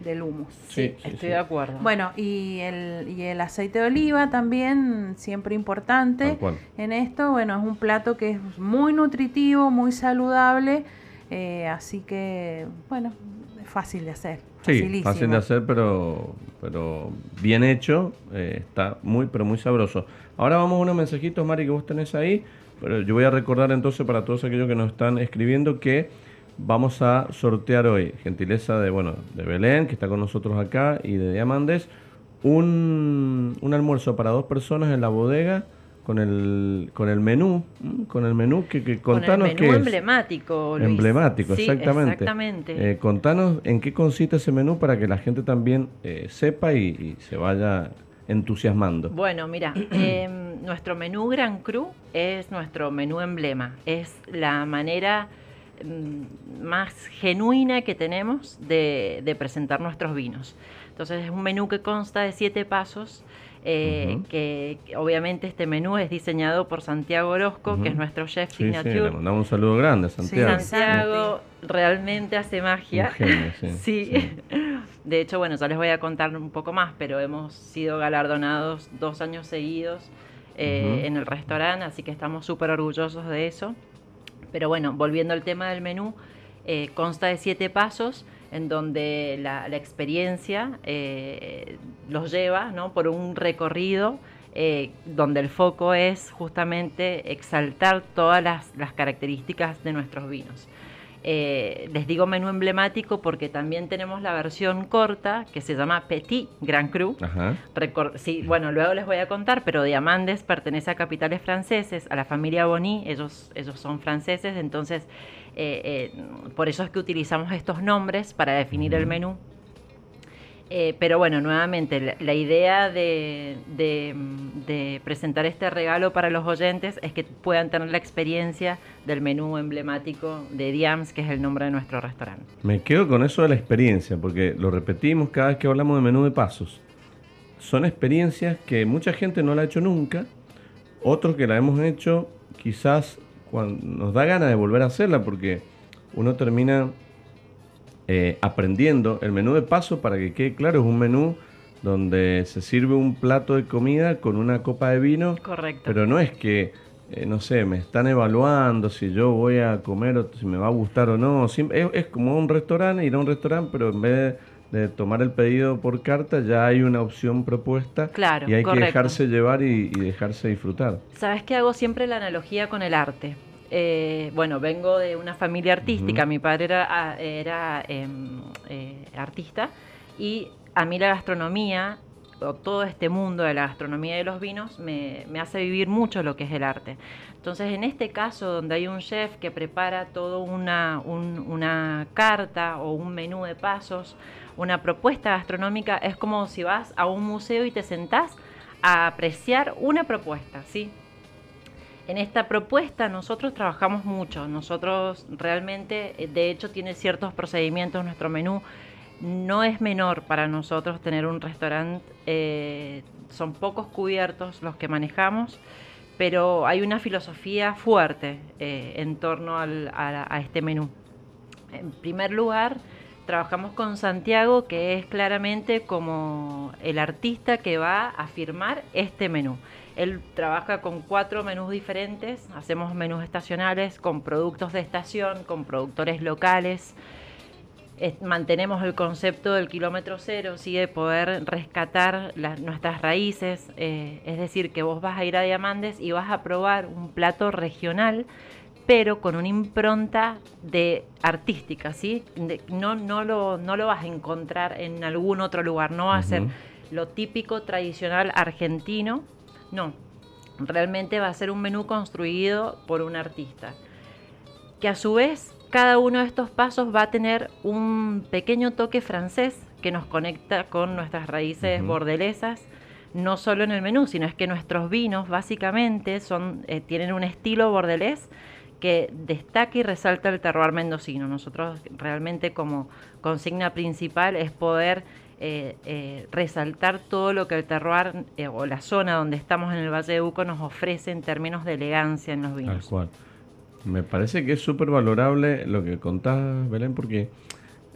Speaker 2: del humus.
Speaker 1: Sí, sí,
Speaker 3: Estoy
Speaker 1: sí.
Speaker 3: de acuerdo.
Speaker 2: Bueno, y el, y el aceite de oliva también, siempre importante en esto. Bueno, es un plato que es muy nutritivo, muy saludable, eh, así que, bueno, es fácil de hacer.
Speaker 1: Sí,
Speaker 2: facilísimo.
Speaker 1: fácil de hacer, pero, pero bien hecho. eh, está muy, pero muy sabroso. Ahora vamos a unos mensajitos, Mari, que vos tenés ahí. Pero yo voy a recordar entonces para todos aquellos que nos están escribiendo que vamos a sortear hoy, gentileza de, bueno, de Belén, que está con nosotros acá, y de Diamandes, un, un almuerzo para dos personas en la bodega con el, con el menú, con el menú que, que
Speaker 3: Con
Speaker 1: contanos
Speaker 3: el menú
Speaker 1: es.
Speaker 3: emblemático, Luis.
Speaker 1: Emblemático,
Speaker 3: Sí,
Speaker 1: exactamente.
Speaker 3: exactamente.
Speaker 1: Eh, contanos en qué consiste ese menú para que la gente también eh, sepa y, y se vaya entusiasmando.
Speaker 3: Bueno, mira, em, nuestro menú Gran Cru es nuestro menú emblema. Es la manera mm, más genuina que tenemos de, de presentar nuestros vinos. Entonces es un menú que consta de siete pasos. Eh, que, que obviamente este menú es diseñado por Santiago Orozco, que es nuestro chef
Speaker 1: Sí, sí,
Speaker 3: signature.
Speaker 1: le mandamos un saludo grande a Santiago.
Speaker 2: Sí,
Speaker 3: Santiago realmente hace magia.
Speaker 1: Un genio, sí,
Speaker 3: Sí.
Speaker 1: sí.
Speaker 3: De hecho, bueno, ya les voy a contar un poco más, pero hemos sido galardonados dos años seguidos eh, en el restaurante, así que estamos súper orgullosos de eso. Pero bueno, volviendo al tema del menú, eh, consta de siete pasos en donde la, la experiencia eh, los lleva ¿no? por un recorrido eh, donde el foco es justamente exaltar todas las, las características de nuestros vinos. Eh, les digo menú emblemático porque también tenemos la versión corta que se llama Petit Grand Cru.
Speaker 1: Ajá.
Speaker 3: Recor- sí, bueno, luego les voy a contar, pero Diamandes pertenece a capitales franceses, a la familia Boni, ellos, ellos son franceses, entonces eh, eh, por eso es que utilizamos estos nombres para definir el menú. Eh, pero bueno, nuevamente, la, la idea de, de, de presentar este regalo para los oyentes es que puedan tener la experiencia del menú emblemático de Diams, que es el nombre de nuestro restaurante.
Speaker 1: Me quedo con eso de la experiencia, porque lo repetimos cada vez que hablamos de menú de pasos. Son experiencias que mucha gente no la ha hecho nunca, otros que la hemos hecho quizás cuando nos da ganas de volver a hacerla, porque uno termina eh, aprendiendo. El menú de paso, para que quede claro, es un menú donde se sirve un plato de comida con una copa de vino
Speaker 3: Correcto.
Speaker 1: pero no es que, eh, no sé, me están evaluando si yo voy a comer o si me va a gustar o no. Es, es como un restaurante, ir a un restaurante, pero en vez de, de tomar el pedido por carta, ya hay una opción propuesta.
Speaker 3: Claro,
Speaker 1: Y hay
Speaker 3: correcto.
Speaker 1: que dejarse llevar y, y dejarse disfrutar.
Speaker 3: ¿Sabes que hago siempre la analogía con el arte? Eh, bueno, vengo de una familia artística,
Speaker 1: Ujú.
Speaker 3: mi padre era, ah, era em, eh, artista y a mí la gastronomía, o todo este mundo de la gastronomía y de los vinos, me, me hace vivir mucho lo que es el arte. Entonces, en este caso, donde hay un chef que prepara toda una, un- una carta o un menú de pasos, una propuesta gastronómica, es como si vas a un museo y te sentás a apreciar una propuesta, ¿sí? En esta propuesta nosotros trabajamos mucho, nosotros realmente, eh, de hecho, tiene ciertos procedimientos nuestro menú. no es menor para nosotros tener un restaurante, eh, son pocos cubiertos los que manejamos, pero hay una filosofía fuerte eh, en torno a, este menú. En primer lugar, trabajamos con Santiago, que es claramente como el artista que va a firmar este menú. Él trabaja con cuatro menús diferentes, hacemos menús estacionales con productos de estación, con productores locales. mantenemos el concepto del kilómetro cero, ¿sí? de poder rescatar nuestras raíces, eh, es decir, que vos vas a ir a Diamandes y vas a probar un plato regional, pero con una impronta de artística, ¿sí? no, no, lo, no lo vas a encontrar en algún otro lugar, no va a ser lo típico tradicional argentino, no, realmente va a ser un menú construido por un artista. Que a su vez cada uno de estos pasos va a tener un pequeño toque francés que nos conecta con nuestras raíces bordelesas, no solo en el menú, sino es que nuestros vinos básicamente son, eh, tienen un estilo bordelés que destaca y resalta el terroir mendocino. Nosotros realmente como consigna principal es poder eh, eh, resaltar todo lo que el terroir eh, o la zona donde estamos en el Valle de Uco nos ofrece en términos de elegancia en los vinos.
Speaker 1: Tal cual. Me parece que es súper valorable lo que contás, Belén, porque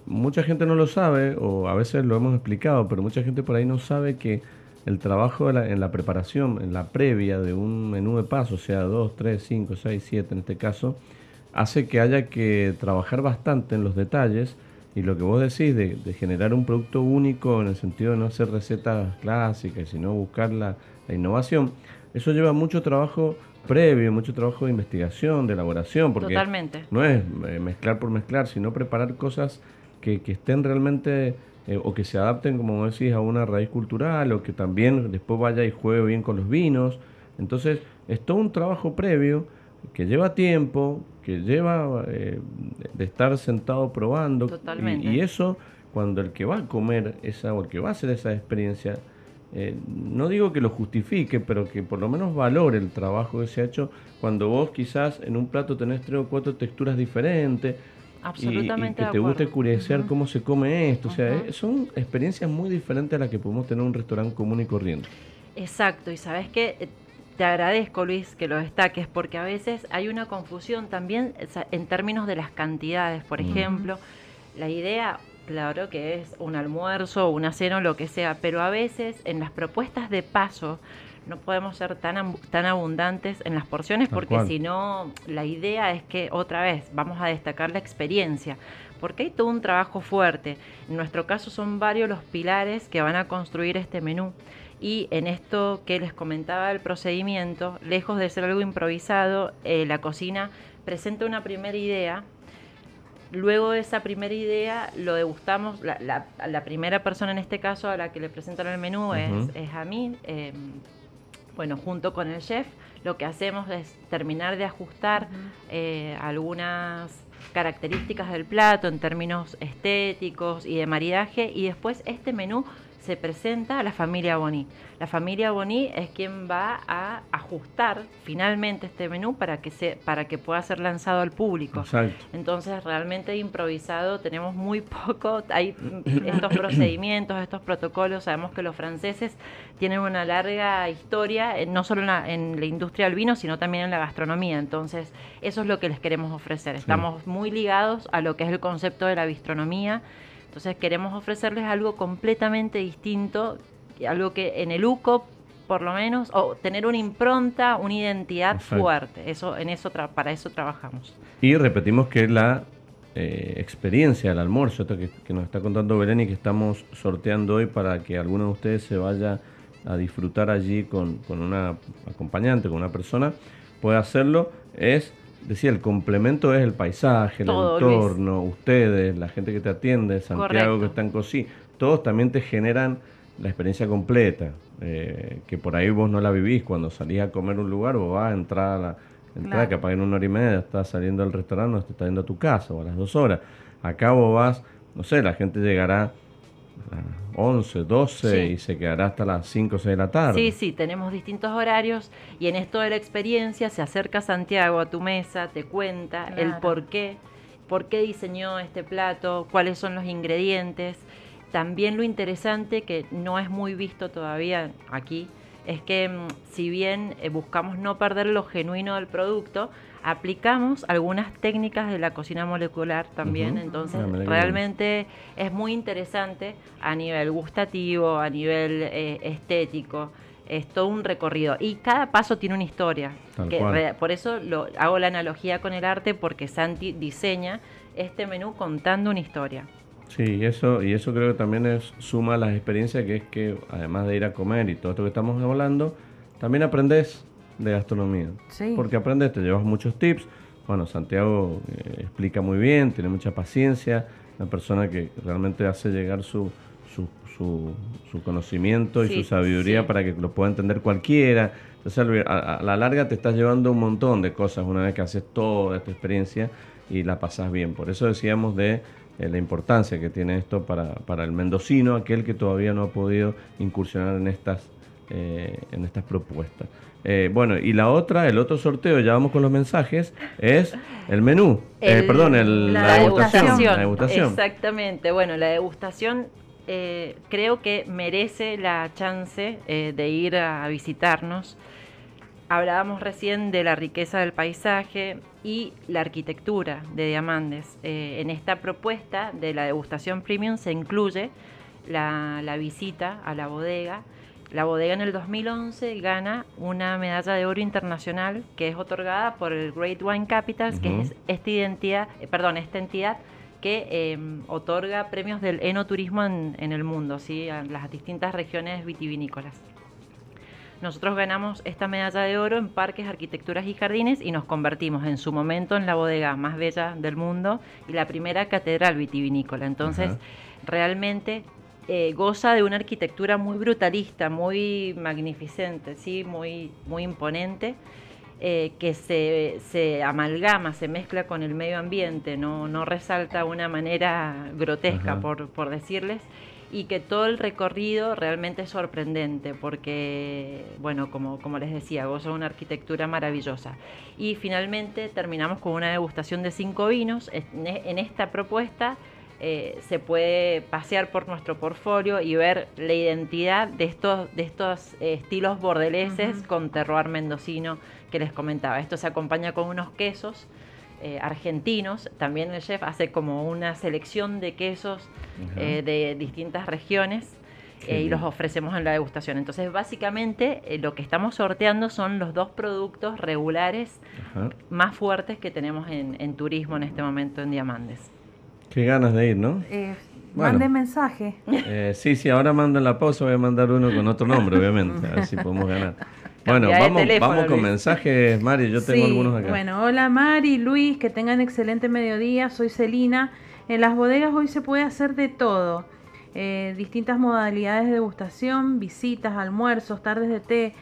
Speaker 1: mucha gente no lo sabe, o a veces lo hemos explicado, pero mucha gente por ahí no sabe que el trabajo en la preparación, en la previa de un menú de paso, sea 2, 3, 5, 6, 7 en este caso, hace que haya que trabajar bastante en los detalles y lo que vos decís de, generar un producto único en el sentido de no hacer recetas clásicas, sino buscar la, innovación, eso lleva mucho trabajo previo, mucho trabajo de investigación, de elaboración, porque no es eh, mezclar por mezclar, sino preparar cosas que, estén realmente eh, o que se adapten, como decís, a una raíz cultural o que también después vaya y juegue bien con los vinos. Entonces, es todo un trabajo previo que lleva tiempo, que lleva eh, de estar sentado probando. Y, eso, cuando el que va a comer esa o el que va a hacer esa experiencia, eh, no digo que lo justifique, pero que por lo menos valore el trabajo que se ha hecho cuando vos quizás en un plato tenés tres o cuatro texturas diferentes.
Speaker 3: Absolutamente.
Speaker 1: Y, que te guste curiosear cómo se come esto. O sea, eh, son experiencias muy diferentes a las que podemos tener en un restaurante común y corriente.
Speaker 3: Exacto, y sabes que te agradezco, Luis, que lo destaques, porque a veces hay una confusión también en términos de las cantidades. Por ejemplo, la idea, claro que es un almuerzo, una cena o lo que sea, pero a veces en las propuestas de paso no podemos ser tan, tan abundantes en las porciones porque si no, la idea es que otra vez vamos a destacar la experiencia, porque hay todo un trabajo fuerte. En nuestro caso son varios los pilares que van a construir este menú. Y en esto que les comentaba el procedimiento, lejos de ser algo improvisado, eh, la cocina presenta una primera idea. Luego de esa primera idea lo degustamos. La, primera persona en este caso a la que le presentan el menú es, a mí. Em, bueno, junto con el chef, lo que hacemos es terminar de ajustar eh, algunas características del plato en términos estéticos y de maridaje y después este menú se presenta a la familia Boni. La familia Boni es quien va a ajustar finalmente este menú para que se, para que pueda ser lanzado al público. Entonces, realmente improvisado tenemos muy poco. Hay estos procedimientos, estos protocolos. Sabemos que los franceses tienen una larga historia, eh, no solo en la, en la industria del vino, sino también en la gastronomía. Entonces, eso es lo que les queremos ofrecer. Estamos muy ligados a lo que es el concepto de la bistronomía entonces queremos ofrecerles algo completamente distinto, algo que en el UCO por lo menos, o tener una impronta, una identidad fuerte. Eso, en eso para eso trabajamos.
Speaker 1: Y repetimos que la eh, experiencia del almuerzo, que, que, nos está contando Belén y que estamos sorteando hoy para que alguno de ustedes se vaya a disfrutar allí con, con una acompañante, con una persona, puede hacerlo, es decía, el complemento es el paisaje, el entorno, ustedes, la gente que te atiende, Santiago que está en Cosí, todos también te generan la experiencia completa, eh, que por ahí vos no la vivís. Cuando salís a comer un lugar o vas a entrar a la entrada que en una hora y media, estás saliendo del restaurante, o te estás yendo a tu casa o a las dos horas. Acá vos vas, no sé, la gente llegará 11, 12 y se quedará hasta las 5 o 6 de la tarde.
Speaker 3: Sí, sí, tenemos distintos horarios y en esto de la experiencia se acerca Santiago a tu mesa, te cuenta el por qué por qué diseñó este plato, cuáles son los ingredientes. También lo interesante, que no es muy visto todavía aquí, es que mm, si bien eh, buscamos no perder lo genuino del producto, aplicamos algunas técnicas de la cocina molecular también, entonces
Speaker 1: Ah,
Speaker 3: realmente es muy interesante a nivel gustativo, a nivel eh, estético, es todo un recorrido y cada paso tiene una historia. Que re- por eso lo, hago la analogía con el arte porque Santi diseña este menú contando una historia.
Speaker 1: Sí, y eso, y eso creo que también es, suma a las experiencias que es que además de ir a comer y todo esto que estamos hablando, también aprendes de gastronomía.
Speaker 2: Sí.
Speaker 1: Porque aprendes, te llevas muchos tips. Bueno, Santiago eh, explica muy bien, tiene mucha paciencia, una persona que realmente hace llegar su, su, su, su conocimiento y
Speaker 3: Sí,
Speaker 1: su sabiduría
Speaker 3: sí.
Speaker 1: para que lo pueda entender cualquiera. Entonces, a, a la larga te estás llevando un montón de cosas una vez que haces toda esta experiencia y la pasas bien. Por eso decíamos de eh, la importancia que tiene esto para, para el mendocino, aquel que todavía no ha podido incursionar en estas, eh, en estas propuestas. Eh, bueno, y la otra, el otro sorteo, ya vamos con los mensajes, es el menú. Eh, perdón, el- la,
Speaker 2: la
Speaker 1: degustación.
Speaker 2: degustación.
Speaker 1: La degustación.
Speaker 3: Exactamente. Bueno, la degustación creo que merece la chance de ir a visitarnos. Hablábamos recién de la riqueza del paisaje y la arquitectura de Diamandes. En esta propuesta de la degustación premium se incluye la, la visita a la bodega. La bodega en el 2011 gana una medalla de oro internacional que es otorgada por el Great Wine Capitals, que es esta identidad, eh, perdón, esta entidad que eh, otorga premios del enoturismo en, en el mundo, ¿sí? a las distintas regiones vitivinícolas. Nosotros ganamos esta medalla de oro en parques, arquitecturas y jardines y nos convertimos en su momento en la bodega más bella del mundo y la primera catedral vitivinícola. Entonces, realmente eh, goza de una arquitectura muy brutalista, muy magnificente, ¿sí? muy, muy imponente. eh, que se, se amalgama, se mezcla con el medio ambiente, no, no resalta de una manera grotesca, por, por decirles, y que todo el recorrido realmente es sorprendente, porque, bueno, como, como les decía, goza de una arquitectura maravillosa. Y finalmente terminamos con una degustación de cinco vinos. En, en esta propuesta eh, se puede pasear por nuestro portfolio y ver la identidad de estos, de estos eh, estilos bordeleses con terroir mendocino que les comentaba. Esto se acompaña con unos quesos eh, argentinos. También el chef hace como una selección de quesos de distintas regiones y los ofrecemos en la degustación. Entonces, básicamente, lo que estamos sorteando son los dos productos regulares más fuertes que tenemos en, en turismo en este momento en Diamandes.
Speaker 1: Qué ganas de ir, ¿no?
Speaker 2: Eh,
Speaker 1: Bueno.
Speaker 2: Mande mensaje.
Speaker 1: Eh, sí, sí, ahora mando en la pausa, voy a mandar uno con otro nombre, obviamente, a ver si podemos ganar. Bueno, vamos,
Speaker 3: teléfono,
Speaker 1: vamos con
Speaker 3: Luis.
Speaker 1: mensajes, Mari, yo tengo
Speaker 2: Sí,
Speaker 1: algunos acá.
Speaker 2: Bueno, hola Mari, Luis, que tengan excelente mediodía. Soy Celina. En las bodegas hoy se puede hacer de todo. Eh, distintas modalidades de degustación, visitas, almuerzos, tardes de té,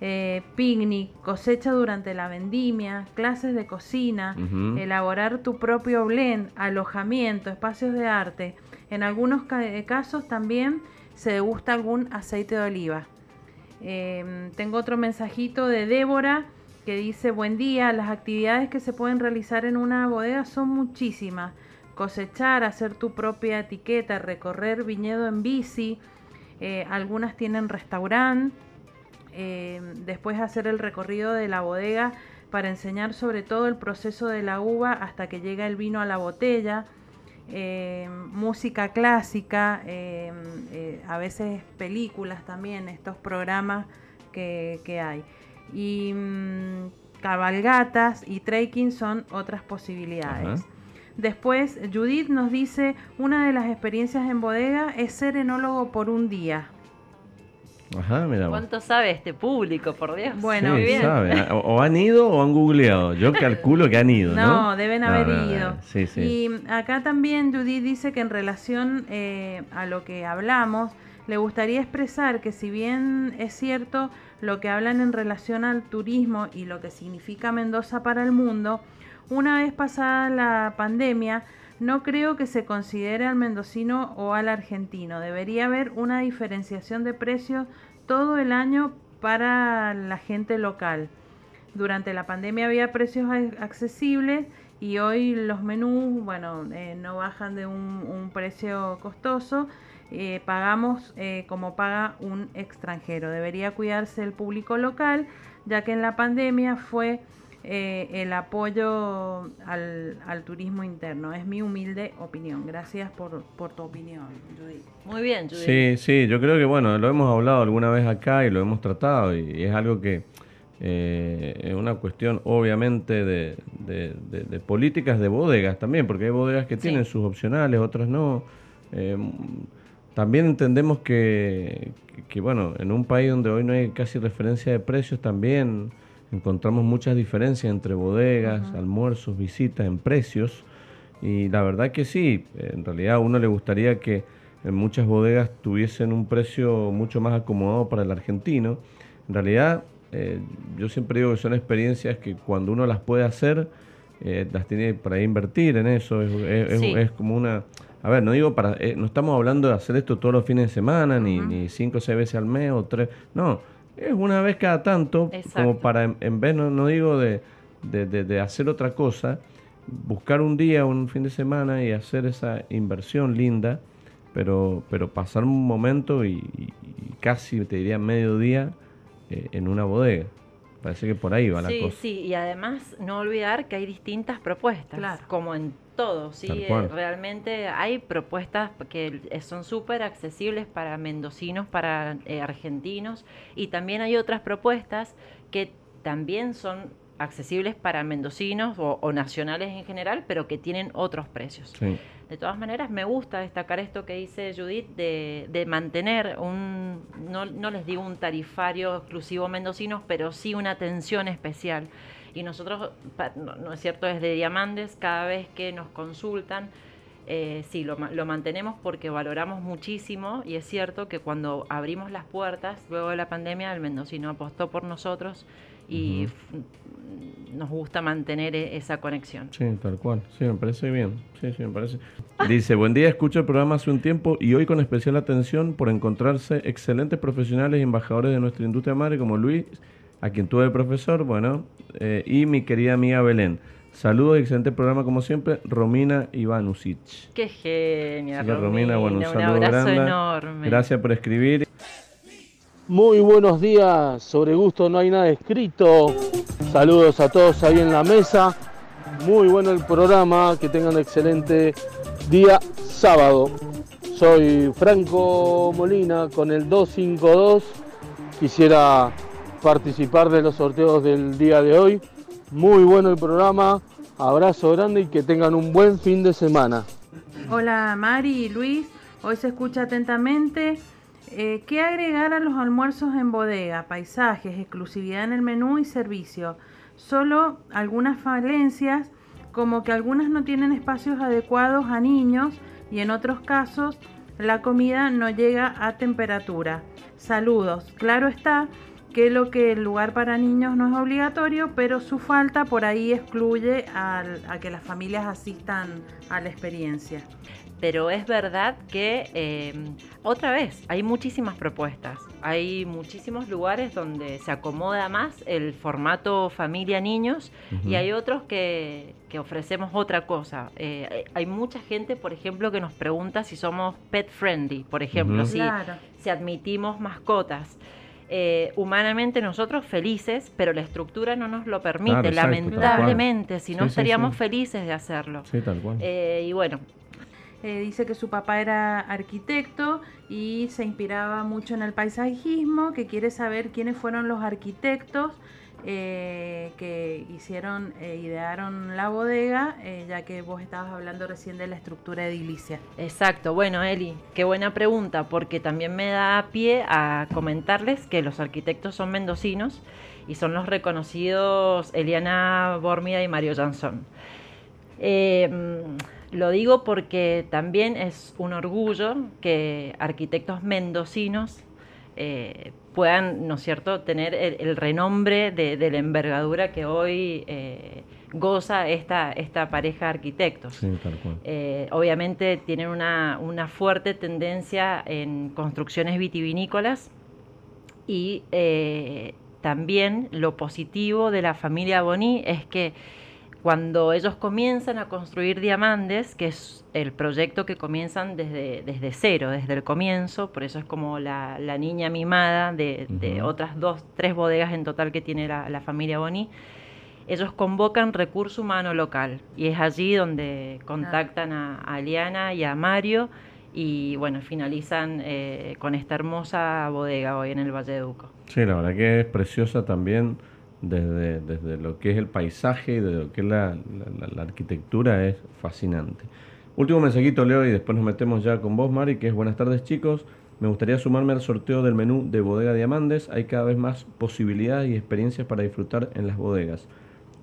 Speaker 2: eh, picnic, cosecha durante la vendimia, clases de cocina, elaborar tu propio blend, alojamiento, espacios de arte. En algunos ca- eh, casos también se degusta algún aceite de oliva. Eh, tengo otro mensajito de Débora que dice, buen día, las actividades que se pueden realizar en una bodega son muchísimas. Cosechar, hacer tu propia etiqueta, recorrer viñedo en bici, eh, algunas tienen restaurante, eh, después hacer el recorrido de la bodega para enseñar sobre todo el proceso de la uva hasta que llega el vino a la botella, eh, música clásica, eh, a veces películas también, estos programas que, que hay. Y mm, cabalgatas y trekking son otras posibilidades.
Speaker 1: Ajá.
Speaker 2: Después, Judith nos dice, una de las experiencias en bodega es ser enólogo por un día.
Speaker 1: Ajá, mira.
Speaker 3: ¿Cuánto sabe este público, por Dios?
Speaker 2: Bueno,
Speaker 1: Sí,
Speaker 3: Muy bien.
Speaker 1: sabe. O, o han ido o han googleado. Yo calculo que han ido, ¿no?
Speaker 2: No, deben haber
Speaker 1: no, no,
Speaker 2: ido.
Speaker 1: Sí, sí.
Speaker 2: Y acá también Judith dice que en relación eh, a lo que hablamos, le gustaría expresar que si bien es cierto lo que hablan en relación al turismo y lo que significa Mendoza para el mundo, una vez pasada la pandemia, no creo que se considere al mendocino o al argentino. Debería haber una diferenciación de precios todo el año para la gente local. durante la pandemia había precios accesibles y hoy los menús, bueno, eh, no bajan de un, precio costoso. Eh, pagamos eh, como paga un extranjero. Debería cuidarse el público local, ya que en la pandemia fue el apoyo al, turismo interno. Es mi humilde opinión. Gracias por, por tu opinión, Judith.
Speaker 3: Muy bien, Judith.
Speaker 1: Sí, sí, yo creo que bueno, lo hemos hablado alguna vez acá y lo hemos tratado y es algo que eh, es una cuestión obviamente de, políticas de bodegas también, porque hay bodegas que tienen sus opcionales, otras no. Eh, también entendemos que, bueno, en un país donde hoy no hay casi referencia de precios, también encontramos muchas diferencias entre bodegas, almuerzos, visitas, en precios. Y la verdad que sí, en realidad a uno le gustaría que en muchas bodegas tuviesen un precio mucho más acomodado para el argentino. En realidad eh, yo siempre digo que son experiencias que cuando uno las puede hacer, eh, las tiene para invertir en eso. Es, como una... A ver, no digo para... Eh, no estamos hablando de hacer esto todos los fines de semana, ni, ni cinco o seis veces al mes o tres. No, es una vez cada tanto, como para, en, vez, no, digo de, de, hacer otra cosa, buscar un día, un fin de semana y hacer esa inversión linda, pero, pero pasar un momento y, y casi, te diría, medio día eh, en una bodega. Parece que por ahí va la cosa.
Speaker 3: Sí, y además no olvidar que hay distintas propuestas, como en todo, ¿sí? Eh, realmente hay propuestas que son súper accesibles para mendocinos, para eh, argentinos, y también hay otras propuestas que también son accesibles para mendocinos o, o nacionales en general, pero que tienen otros precios. Sí. De todas maneras, me gusta destacar esto que dice Judith de, mantener un, no, no, les digo un tarifario exclusivo mendocino, pero sí una atención especial. Y nosotros, no, es cierto, desde Diamantes, cada vez que nos consultan, eh, sí, lo, lo, mantenemos porque valoramos muchísimo y es cierto que cuando abrimos las puertas, luego de la pandemia, el mendocino apostó por nosotros y nos gusta mantener e-, esa conexión.
Speaker 1: Sí, tal cual. Sí, me parece bien. Sí, sí, me parece. Dice, buen día, escucho el programa hace un tiempo y hoy con especial atención por encontrarse excelentes profesionales y embajadores de nuestra industria madre como Luis, a quien tuve de profesor, bueno, eh, y mi querida amiga Belén. Saludos, excelente programa como siempre, Romina Ivanusic.
Speaker 3: Qué genia, Romina. bueno, un, abrazo enorme.
Speaker 1: Gracias por escribir.
Speaker 4: Muy buenos días, sobre gusto no hay nada escrito. Saludos a todos ahí en la mesa. Muy bueno el programa, que tengan excelente día sábado. Soy Franco Molina con el 252. Quisiera participar de los sorteos del día de hoy. Muy bueno el programa. Abrazo grande y que tengan un buen fin de semana.
Speaker 2: Hola Mari y Luis. Hoy se escucha atentamente eh, ¿Qué agregar a los almuerzos en bodega? Paisajes, exclusividad en el menú y servicio. Solo algunas falencias, como que algunas no tienen espacios adecuados a niños y en otros casos la comida no llega a temperatura. Saludos. Claro está que lo que el lugar para niños no es obligatorio, pero su falta por ahí excluye a que las familias asistan a la experiencia.
Speaker 3: Pero es verdad que em, otra vez hay muchísimas propuestas, hay muchísimos lugares donde se acomoda más el formato familia-niños y hay otros que, ofrecemos otra cosa. Eh, hay mucha gente, por ejemplo, que nos pregunta si somos pet friendly, por ejemplo, si, si admitimos mascotas. Eh, humanamente nosotros felices, pero la estructura no nos lo permite, lamentablemente, si no estaríamos felices de hacerlo.
Speaker 1: Sí, tal cual.
Speaker 3: Eh, y bueno,
Speaker 2: eh, dice que su papá era arquitecto y se inspiraba mucho en el paisajismo, que quiere saber quiénes fueron los arquitectos eh, que hicieron, eh, idearon la bodega, ya que vos estabas hablando recién de la estructura edilicia.
Speaker 3: Exacto, bueno Eli, qué buena pregunta, porque también me da pie a comentarles que los arquitectos son mendocinos y son los reconocidos Eliana Bormida y Mario Jansson. Lo digo porque también es un orgullo que arquitectos mendocinos eh, puedan, ¿no es cierto?, tener el, renombre de, la envergadura que hoy eh, goza esta, esta pareja de arquitectos.
Speaker 1: Sí, tal cual.
Speaker 3: Eh, obviamente tienen una, una, fuerte tendencia en construcciones vitivinícolas y también lo positivo de la familia Boni es que cuando ellos comienzan a construir Diamantes, que es el proyecto que comienzan desde, desde cero, desde el comienzo, por eso es como la, niña mimada de, otras dos, tres bodegas en total que tiene la, familia Boni, ellos convocan recurso humano local y es allí donde contactan a, a Liana y a Mario y bueno, finalizan eh, con esta hermosa bodega hoy en el Valle de Duco.
Speaker 1: Sí, la verdad que es preciosa también desde, desde lo que es el paisaje y de lo que es la, arquitectura, es fascinante. Último mensajito, Leo, y después nos metemos ya con vos, Mari, que es buenas tardes, chicos. Me gustaría sumarme al sorteo del menú de Bodega Diamantes. Hay cada vez más posibilidades y experiencias para disfrutar en las bodegas.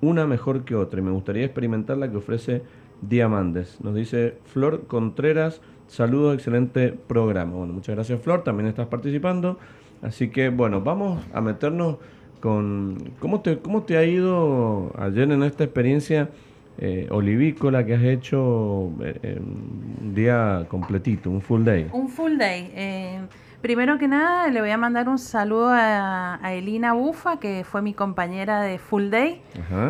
Speaker 1: Una mejor que otra, y me gustaría experimentar la que ofrece Diamantes. Nos dice Flor Contreras Saludos, excelente programa. Bueno, muchas gracias Flor, también estás participando. Así que bueno, vamos a meternos con cómo te, cómo te ha ido ayer en esta experiencia eh, olivícola que has hecho eh, un día completito, un full day.
Speaker 2: Un full day. Eh, Primero que nada, le voy a mandar un saludo a, Elina Bufa, que fue mi compañera de Full Day,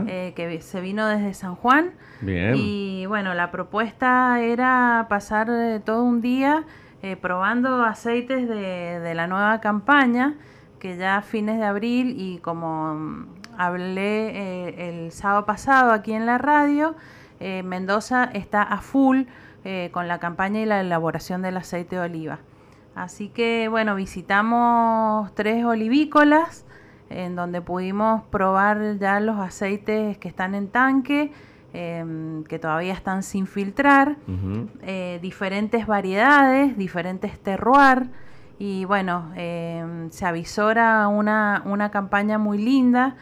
Speaker 2: eh, que se vino desde San Juan.
Speaker 1: Bien.
Speaker 2: Y bueno, la propuesta era pasar eh, todo un día eh, probando aceites de, la nueva campaña, que ya a fines de abril, y como mm, hablé el sábado pasado aquí en la radio, Mendoza está a full con la campaña y la elaboración del aceite de oliva. Así que bueno, visitamos tres olivícolas en donde pudimos probar ya los aceites que están en tanque, em, que todavía están sin filtrar, eh, diferentes variedades, diferentes terroir. Y bueno, em, se avisora una, una, campaña muy linda,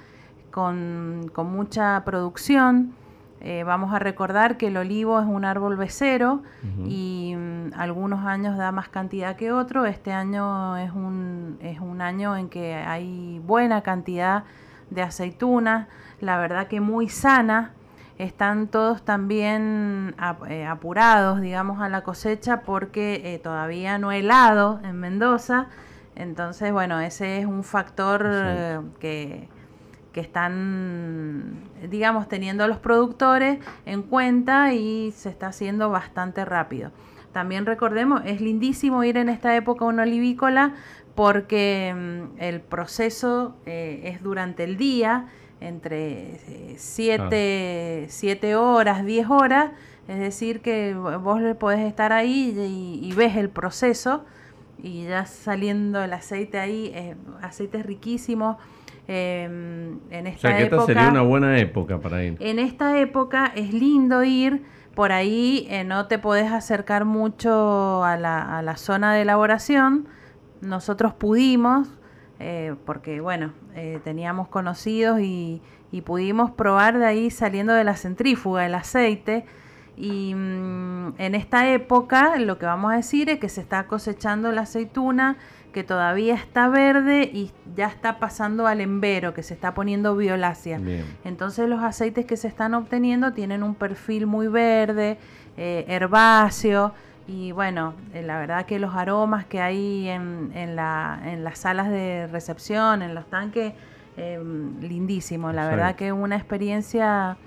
Speaker 2: con, con mucha producción. Eh, vamos a recordar que el olivo es un árbol becero y mm, algunos años da más cantidad que otro. Este año es un, es un año en que hay buena cantidad de aceitunas, la verdad que muy sana. Están todos también eh, apurados, digamos, a la cosecha porque eh, todavía no he helado en Mendoza. Entonces, bueno, ese es un factor que que están, digamos, teniendo a los productores en cuenta y se está haciendo bastante rápido. También recordemos, es lindísimo ir en esta época a una olivícola porque mm, el proceso eh, es durante el día, entre 7 eh, horas, 10 horas, es decir, que vos podés estar ahí y, ves el proceso y ya saliendo el aceite ahí, eh, aceites riquísimos Em, en esta
Speaker 1: que esta sería una buena época para ir.
Speaker 2: En esta época es lindo ir, por ahí eh, no te podés acercar mucho a la, a la, zona de elaboración. Nosotros pudimos, eh, porque bueno, eh, teníamos conocidos y, y, pudimos probar de ahí saliendo de la centrífuga el aceite. Y mm, en esta época lo que vamos a decir es que se está cosechando la aceituna que todavía está verde y ya está pasando al embero, que se está poniendo violácea. Entonces los aceites que se están obteniendo tienen un perfil muy verde, eh, herbáceo, y bueno, eh, la verdad que los aromas que hay en, en, la, en las salas de recepción, en los tanques, eh, lindísimo. La verdad que una experiencia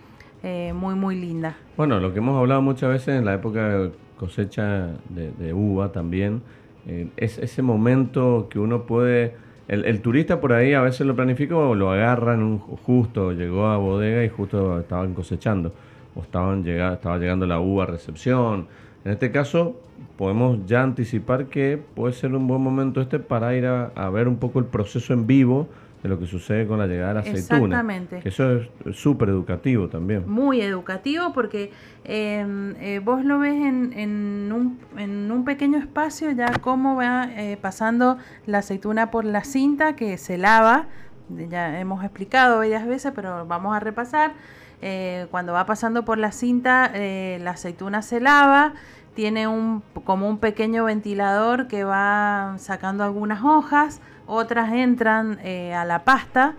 Speaker 2: eh, muy, muy linda.
Speaker 1: Bueno, lo que hemos hablado muchas veces en la época de cosecha de, de uva también, eh, es ese momento que uno puede... El, turista por ahí a veces lo planifica o lo agarran un, justo, llegó a bodega y justo estaban cosechando o estaban llegando, estaba llegando la uva a recepción. En este caso podemos ya anticipar que puede ser un buen momento este para ir a ver un poco el proceso en vivo de lo que sucede con la llegada de la aceituna.
Speaker 2: Exactamente.
Speaker 1: eso es súper educativo también.
Speaker 2: Muy educativo porque em, eh, vos lo ves en, en, un, en, un, pequeño espacio ya cómo va eh, pasando la aceituna por la cinta que se lava. Ya hemos explicado varias veces, pero vamos a repasar. Eh, cuando va pasando por la cinta, la aceituna se lava, tiene un, como un pequeño ventilador que va sacando algunas hojas otras entran eh, a la pasta,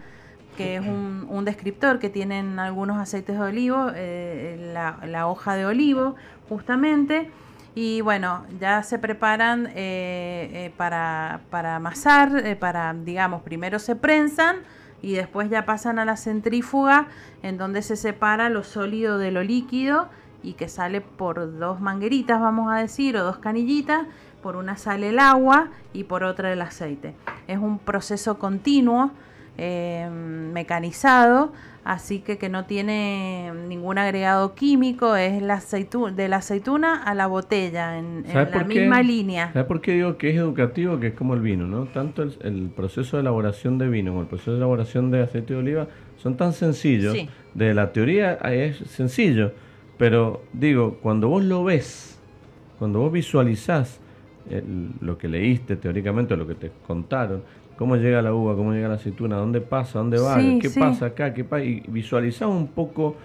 Speaker 2: que es un, descriptor que tienen algunos aceites de olivo, eh, la, hoja de olivo justamente. Y bueno, ya se preparan eh, para, para, amasar, para, digamos, primero se prensan y después ya pasan a la centrífuga en donde se separa lo sólido de lo líquido y que sale por dos mangueritas, vamos a decir, o dos canillitas. Por una sale el agua y por otra el aceite. Es un proceso continuo, eh, mecanizado, así que que no tiene ningún agregado químico, es la de la aceituna a la botella, en, la misma línea.
Speaker 1: ¿Sabes por qué digo que es educativo, que es como el vino? ¿no? Tanto el, proceso de elaboración de vino como el proceso de elaboración de aceite de oliva son tan sencillos. De la teoría es sencillo, pero digo, cuando vos lo ves, cuando vos visualizás lo que leíste teóricamente, lo que te contaron, cómo llega la uva, cómo llega la aceituna, dónde pasa, dónde va, qué pasa acá, qué pasa, y visualizás un poco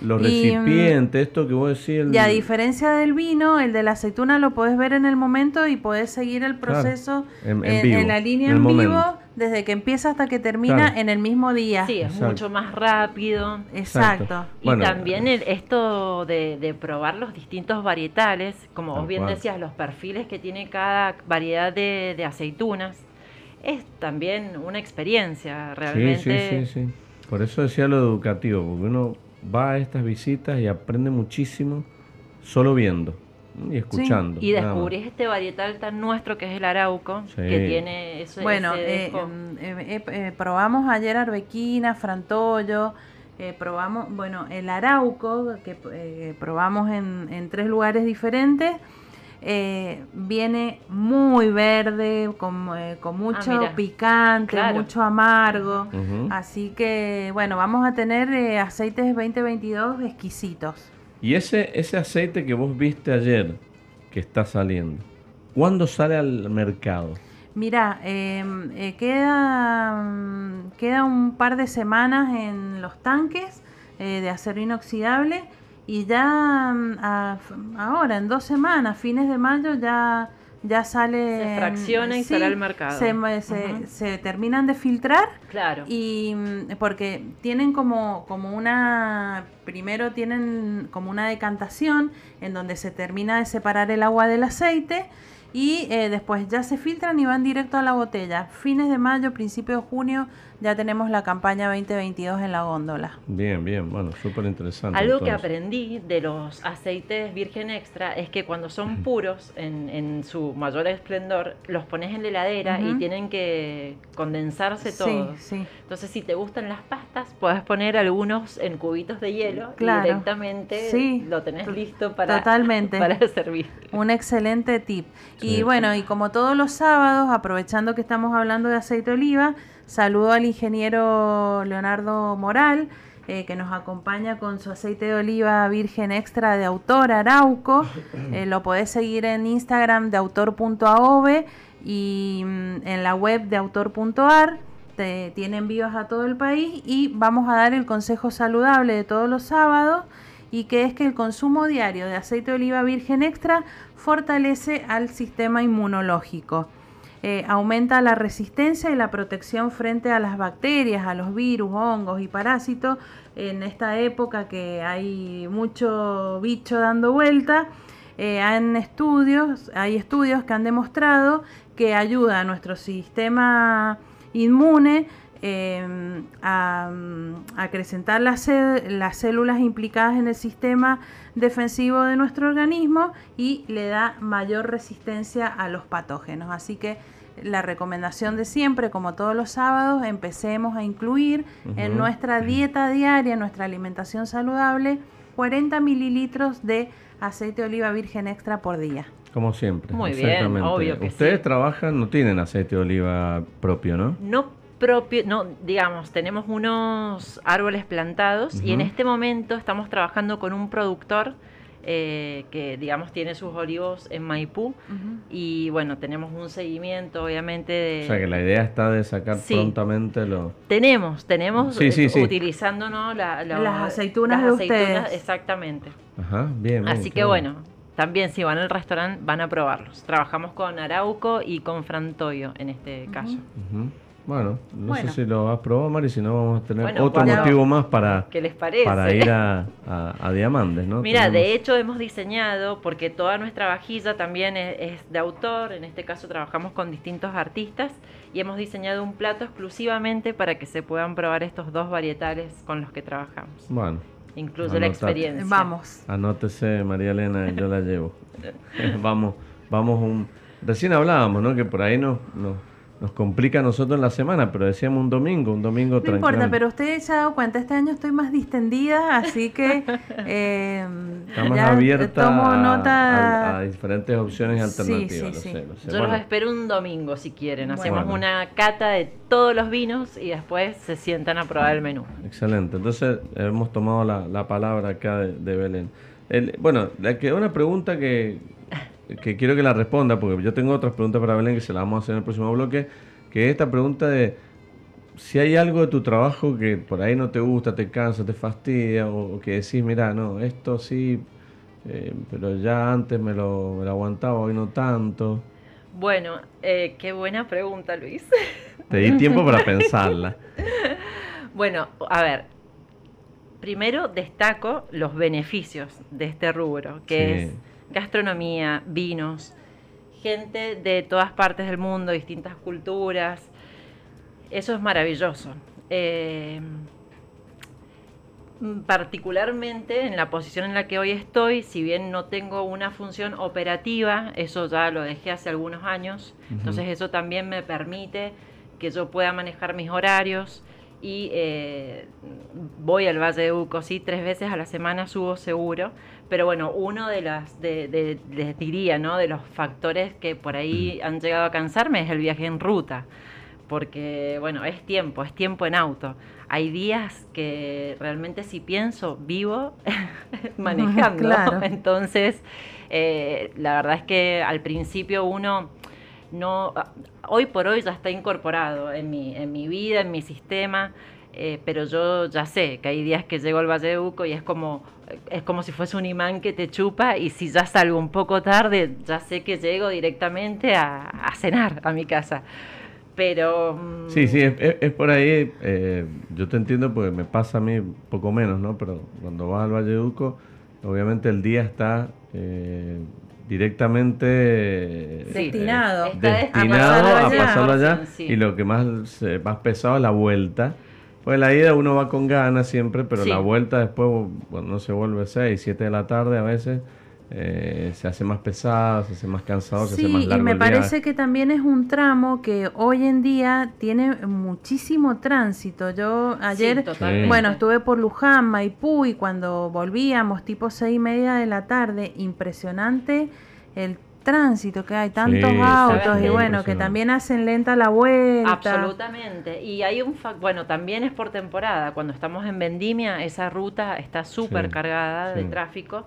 Speaker 1: los recipientes, esto que vos decís.
Speaker 2: Y a diferencia del vino, el de la aceituna lo podés ver en el momento y podés seguir el proceso en, la línea en, vivo desde que empieza hasta que termina en el mismo día.
Speaker 3: Sí, es mucho más rápido.
Speaker 2: Exacto.
Speaker 3: Y también esto de, probar los distintos varietales, como vos bien decías, los perfiles que tiene cada variedad de, aceitunas, es también una experiencia realmente.
Speaker 1: Sí, sí, sí, Por eso decía lo educativo, porque uno va a estas visitas y aprende muchísimo solo viendo y escuchando.
Speaker 3: Y descubrís este varietal tan nuestro que es el arauco, que tiene eso.
Speaker 2: Bueno, eh, em, eh, eh, probamos ayer arbequina, frantollo, probamos, bueno, el arauco, que probamos en, en, tres lugares diferentes. Viene muy verde, con, con mucho ah, picante, mucho amargo. Así que, bueno, vamos a tener aceites 2022 exquisitos.
Speaker 1: Y ese, ese aceite que vos viste ayer, que está saliendo, ¿cuándo sale al mercado?
Speaker 2: Mira, em, eh, queda, queda un par de semanas en los tanques eh, de acero inoxidable y ya mm, ahora, en dos semanas, fines de mayo, ya ya sale...
Speaker 3: Se fracciona y sale al mercado.
Speaker 2: Se, se, terminan de filtrar.
Speaker 3: Claro.
Speaker 2: Y mm, porque tienen como, como una... Primero tienen como una decantación en donde se termina de separar el agua del aceite y eh, después ya se filtran y van directo a la botella. Fines de mayo, principio de junio ya tenemos la campaña 2022 en la góndola.
Speaker 1: Bien, bien, bueno, súper interesante.
Speaker 3: Algo que aprendí de los aceites virgen extra es que cuando son puros, en, en su mayor esplendor, los pones en la heladera y tienen que condensarse todos. Sí, Entonces, si te gustan las pastas, puedes poner algunos en cubitos de hielo y directamente lo tenés listo para,
Speaker 2: Totalmente.
Speaker 3: para servir.
Speaker 2: Un excelente tip. y bueno, y como todos los sábados, aprovechando que estamos hablando de aceite de oliva, Saludo al ingeniero Leonardo Moral, eh, que nos acompaña con su aceite de oliva virgen extra de autor Arauco. Eh, lo podés seguir en Instagram de autor.aove y mm, en la web de autor.ar. Tiene envíos a todo el país y vamos a dar el consejo saludable de todos los sábados y que es que el consumo diario de aceite de oliva virgen extra fortalece al sistema inmunológico. Eh, aumenta la resistencia y la protección frente a las bacterias, a los virus, hongos y parásitos. En esta época que hay mucho bicho dando vuelta, eh, estudios, hay estudios que han demostrado que ayuda a nuestro sistema inmune em, a, acrecentar las, las, células implicadas en el sistema defensivo de nuestro organismo y le da mayor resistencia a los patógenos. Así que la recomendación de siempre, como todos los sábados, empecemos a incluir en nuestra dieta diaria, en nuestra alimentación saludable, 40 mililitros de aceite de oliva virgen extra por día.
Speaker 1: Como siempre.
Speaker 3: Muy bien, obvio que
Speaker 1: Ustedes trabajan, no tienen aceite de oliva propio, ¿no?
Speaker 3: No propio, no, digamos, tenemos unos árboles plantados y en este momento estamos trabajando con un productor eh, que digamos tiene sus olivos en Maipú y bueno, tenemos un seguimiento obviamente de...
Speaker 1: O sea que la idea está de sacar prontamente lo...
Speaker 3: Tenemos, tenemos eh, utilizando las
Speaker 2: aceitunas de ustedes.
Speaker 3: Exactamente.
Speaker 1: Ajá, bien.
Speaker 3: Así que bueno, también si van al restaurante van a probarlos. Trabajamos con Arauco y con Frantoyo en este caso.
Speaker 1: Bueno, no
Speaker 2: Bueno.
Speaker 1: sé si lo has probado, Mari, si no vamos a tener
Speaker 3: Bueno,
Speaker 1: otro motivo más para,
Speaker 3: ¿Qué les parece?
Speaker 1: para ir a, a, a Diamantes, ¿no?
Speaker 3: Mira,
Speaker 1: Tenemos-
Speaker 3: de hecho hemos diseñado, porque toda nuestra vajilla también es, es de autor, en este caso trabajamos con distintos artistas, y hemos diseñado un plato exclusivamente para que se puedan probar estos dos varietales con los que trabajamos.
Speaker 1: Bueno,
Speaker 3: Incluye la experiencia.
Speaker 2: Vamos.
Speaker 1: anótese, María Elena, y yo la llevo. vamos, vamos un... Recién hablábamos, ¿no? Que por ahí nos, nos, nos complica a nosotros en la semana, pero decíamos un domingo, un domingo
Speaker 2: No
Speaker 1: tranquilo.
Speaker 2: importa, pero usted se ha dado cuenta, este año estoy más distendida, así que eh,
Speaker 1: Está más
Speaker 2: ya
Speaker 1: abierta
Speaker 2: tomo
Speaker 1: a-
Speaker 2: nota.
Speaker 1: a, a diferentes opciones
Speaker 2: Sí,
Speaker 1: alternativas.
Speaker 2: sí,
Speaker 1: lo
Speaker 2: sí.
Speaker 1: sé, lo sé.
Speaker 3: Yo
Speaker 1: Bueno,
Speaker 3: los espero un domingo si quieren. Hacemos
Speaker 1: Bueno.
Speaker 3: una cata de todos los vinos y después se sientan a probar el menú.
Speaker 1: Excelente. Entonces hemos tomado la, la palabra acá de, de Belén. El- bueno, le quedó una pregunta que, que quiero que la responda, porque yo tengo otras preguntas para Belén que se las vamos a hacer en el próximo bloque, que es esta pregunta de si hay algo de tu trabajo que por ahí no te gusta, te cansa, te fastidia, o, o que decís, mira, no, esto sí, eh, pero ya antes me lo, me lo aguantaba, hoy no tanto.
Speaker 3: Bueno, eh, qué buena pregunta, Luis.
Speaker 1: Te di tiempo para pensarla.
Speaker 3: Bueno, a ver, primero destaco los beneficios de este rubro, que
Speaker 1: Sí.
Speaker 3: es gastronomía, vinos, gente de todas partes del mundo, distintas culturas. Eso es maravilloso. Eh, particularmente en la posición en la que hoy estoy, si bien no tengo una función operativa, eso ya lo dejé hace algunos años, entonces eso también me permite que yo pueda manejar mis horarios y eh, voy al Valle de Uco, sí, tres veces a la semana subo seguro, pero bueno, uno de las, de, de- les diría, ¿no? De los factores que por ahí han llegado a cansarme es el viaje en ruta, porque bueno, es tiempo, es tiempo en auto. Hay días que realmente si pienso, vivo manejando,
Speaker 2: Claro.
Speaker 3: entonces eh, la verdad es que al principio uno no hoy por hoy ya está incorporado en mi, en mi vida, en mi sistema, eh, pero yo ya sé que hay días que llego al Valle de Uco y es como, es como si fuese un imán que te chupa y si ya salgo un poco tarde, ya sé que llego directamente a, cenar a mi casa. Pero... mm,
Speaker 1: Sí, sí, es por ahí. eh, yo te entiendo porque me pasa a mí poco menos, ¿no? Pero cuando vas al Valle de Uco, obviamente el día está eh, directamente eh,
Speaker 2: Destinado.
Speaker 1: eh, destinado
Speaker 2: pasarlo
Speaker 1: a
Speaker 2: allá.
Speaker 1: pasarlo allá.
Speaker 3: Sí.
Speaker 1: Y lo que más, se- más pesado es la vuelta. Pues la ida uno va con ganas siempre, pero
Speaker 3: Sí.
Speaker 1: la vuelta después, cuando se vuelve 6, 7 de la tarde a veces, eh, se hace más pesado, se hace más cansado, se hace más
Speaker 2: Sí, y
Speaker 1: largo
Speaker 2: me
Speaker 1: el
Speaker 2: parece que también es un tramo que hoy en día tiene muchísimo tránsito. Yo ayer, bueno, estuve por Luján, Maipú, y cuando volvíamos, tipo seis y media de la tarde, impresionante el tránsito que hay, tantos
Speaker 1: Sí, sí,
Speaker 2: autos,
Speaker 3: sí,
Speaker 2: y bueno, que también hacen lenta la vuelta.
Speaker 3: Absolutamente. Y hay un fac- bueno, también es por temporada. Cuando estamos en Vendimia, esa ruta está súper
Speaker 1: Sí,
Speaker 3: cargada de
Speaker 1: sí.
Speaker 3: tráfico.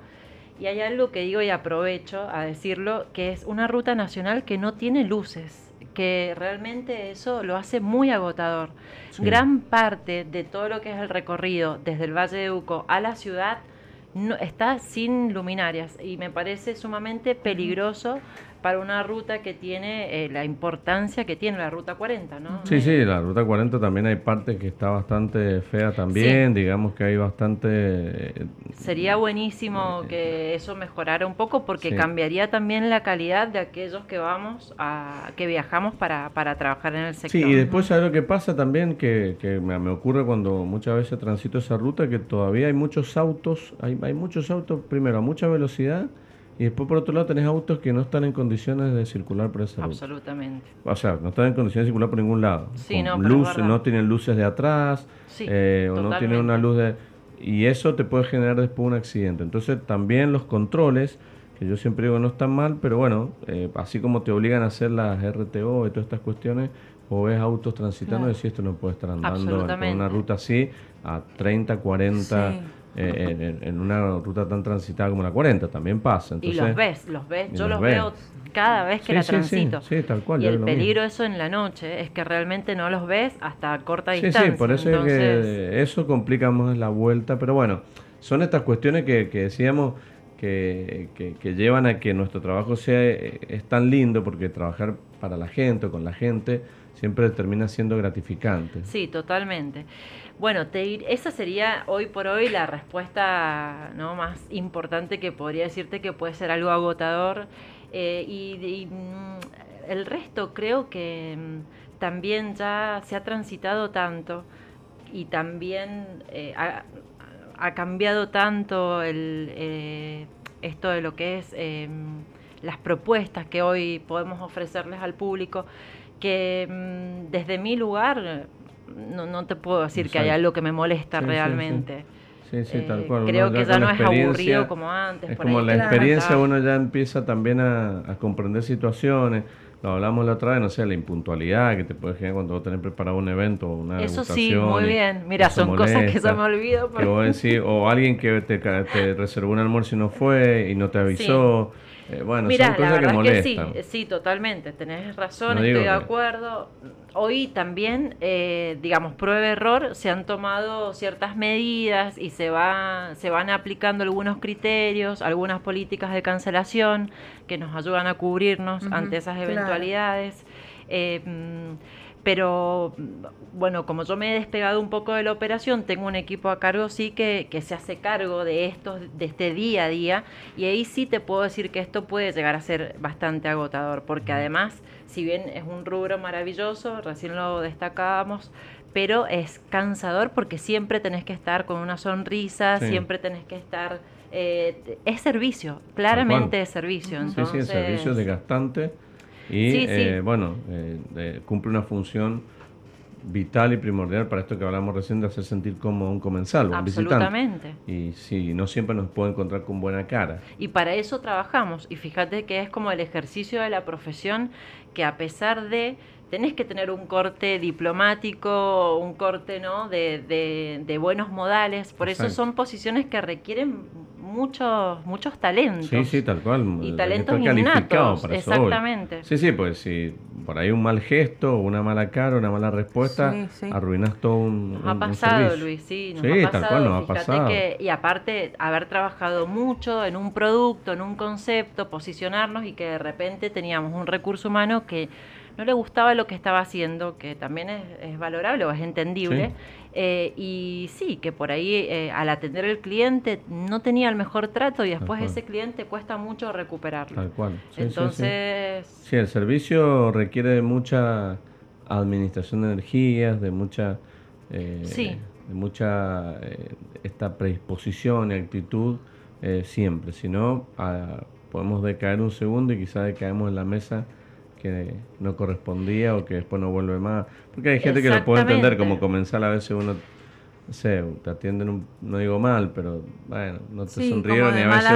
Speaker 3: Y hay algo que digo y aprovecho a decirlo, que es una ruta nacional que no tiene luces, que realmente eso lo hace muy agotador.
Speaker 1: Sí.
Speaker 3: Gran parte de todo lo que es el recorrido desde el Valle de Uco a la ciudad no, está sin luminarias y me parece sumamente peligroso para una ruta que tiene eh, la importancia que tiene la ruta 40, ¿no?
Speaker 1: Sí,
Speaker 3: Eh,
Speaker 1: sí, la ruta 40 también hay parte que está bastante fea también, digamos que hay bastante... eh,
Speaker 3: Sería buenísimo que eso mejorara un poco porque
Speaker 1: Sí.
Speaker 3: cambiaría también la calidad de aquellos que vamos a que viajamos para, para trabajar en el sector.
Speaker 1: Sí, y después sabes lo que pasa también, que, que me, me ocurre cuando muchas veces transito esa ruta, que todavía hay muchos autos, hay, hay muchos autos, primero a mucha velocidad, y después por otro lado tenés autos que no están en condiciones de circular por esa ruta.
Speaker 3: Absolutamente.
Speaker 1: O sea, no están en condiciones de circular por ningún lado.
Speaker 3: Sí,
Speaker 1: Con
Speaker 3: no,
Speaker 1: luz, no tienen luces de atrás,
Speaker 3: Sí,
Speaker 1: eh, o no tienen una luz de... Y eso te puede generar después un accidente. Entonces también los controles, que yo siempre digo no están mal, pero bueno, eh, así como te obligan a hacer las RTO y todas estas cuestiones, o ves autos transitando y decís esto no puede estar andando en- una ruta así a 30, 40,
Speaker 2: Sí.
Speaker 1: Eh, en, una ruta tan transitada como la 40, también pasa.
Speaker 3: y los ves, los ves, yo
Speaker 1: los
Speaker 3: los
Speaker 1: ves.
Speaker 3: veo cada vez que
Speaker 1: Sí,
Speaker 3: la
Speaker 1: sí, sí,
Speaker 3: transito.
Speaker 1: sí, tal cual,
Speaker 3: y el
Speaker 1: mismo.
Speaker 3: peligro eso en la noche es que realmente no los ves hasta corta
Speaker 1: Sí,
Speaker 3: distancia.
Speaker 1: sí, por eso es que eso complica más la vuelta, pero bueno, son estas cuestiones que, que decíamos que, que- que llevan a que nuestro trabajo sea eh, es tan lindo porque trabajar para la gente o con la gente siempre termina siendo gratificante.
Speaker 3: Sí, totalmente. Bueno, te, esa sería hoy por hoy la respuesta ¿no? más importante que podría decirte que puede ser algo agotador. Eh, y, mm, el resto creo que mm, también ya se ha transitado tanto y también eh, ha, cambiado tanto eh, esto de lo que es em, las propuestas que hoy podemos ofrecerles al público, que mm, desde mi lugar no, no te puedo decir que hay algo que me molesta realmente.
Speaker 1: Sí, sí. tal eh, cual.
Speaker 3: Creo que ya no es aburrido como antes.
Speaker 1: Es como la experiencia, uno ya empieza también a, comprender situaciones. Lo hablamos la otra vez, no sé, la impuntualidad que te puede generar cuando vos tenés preparado un evento o una
Speaker 3: Eso sí, muy bien. Mira, son cosas que se me olvido.
Speaker 1: o alguien que te, te, reservó un almuerzo y no fue y no te avisó.
Speaker 3: Eh, bueno, Mira, la verdad que sí, sí, totalmente, tenés razón, estoy de acuerdo. Hoy también, eh, digamos, prueba error, se han tomado ciertas medidas y se, va, se van aplicando algunos criterios, algunas políticas de cancelación que nos ayudan a cubrirnos ante esas eventualidades. Eh, pero bueno, como yo me he despegado un poco de la operación, tengo un equipo a cargo sí que, que, se hace cargo de estos, de este día a día, y ahí sí te puedo decir que esto puede llegar a ser bastante agotador, porque además, si bien es un rubro maravilloso, recién lo destacábamos, pero es cansador porque siempre tenés que estar con una sonrisa, siempre tenés que estar eh, es servicio, claramente es servicio.
Speaker 1: Entonces, sí, sí, es servicio desgastante y eh, bueno, eh, cumple una función vital y primordial para esto que hablamos recién de hacer sentir como un comensal, un Absolutamente. Y sí, no siempre nos puede encontrar con buena cara.
Speaker 3: Y para eso trabajamos. Y fíjate que es como el ejercicio de la profesión que a pesar de tenés que tener un corte diplomático, un corte ¿no? de, de, buenos modales. Por eso son posiciones que requieren muchos muchos talentos.
Speaker 1: Sí, sí, tal cual.
Speaker 3: Y talentos innatos, exactamente.
Speaker 1: Sí, sí, pues si por ahí un mal gesto, una mala cara, una mala respuesta, arruinas todo un
Speaker 3: Nos ha pasado, Luis, sí, nos ha pasado. Tal cual nos ha pasado. Que, y aparte, haber trabajado mucho en un producto, en un concepto, posicionarnos y que de repente teníamos un recurso humano que no le gustaba lo que estaba haciendo, que también es, valorable o es entendible. Eh, y sí, que por ahí eh, al atender el cliente no tenía el mejor trato y después ese cliente cuesta mucho recuperarlo.
Speaker 1: Tal cual.
Speaker 3: Entonces...
Speaker 1: Sí, el servicio requiere de mucha administración de energías, de mucha... Eh, de mucha esta predisposición y actitud siempre, si no ah, podemos decaer un segundo y quizás decaemos en la mesa que no correspondía o que después no vuelve más. Porque hay gente que lo puede entender como comensal, a veces uno, no sé, te atienden, no digo mal, pero bueno, no te sonrieron y a veces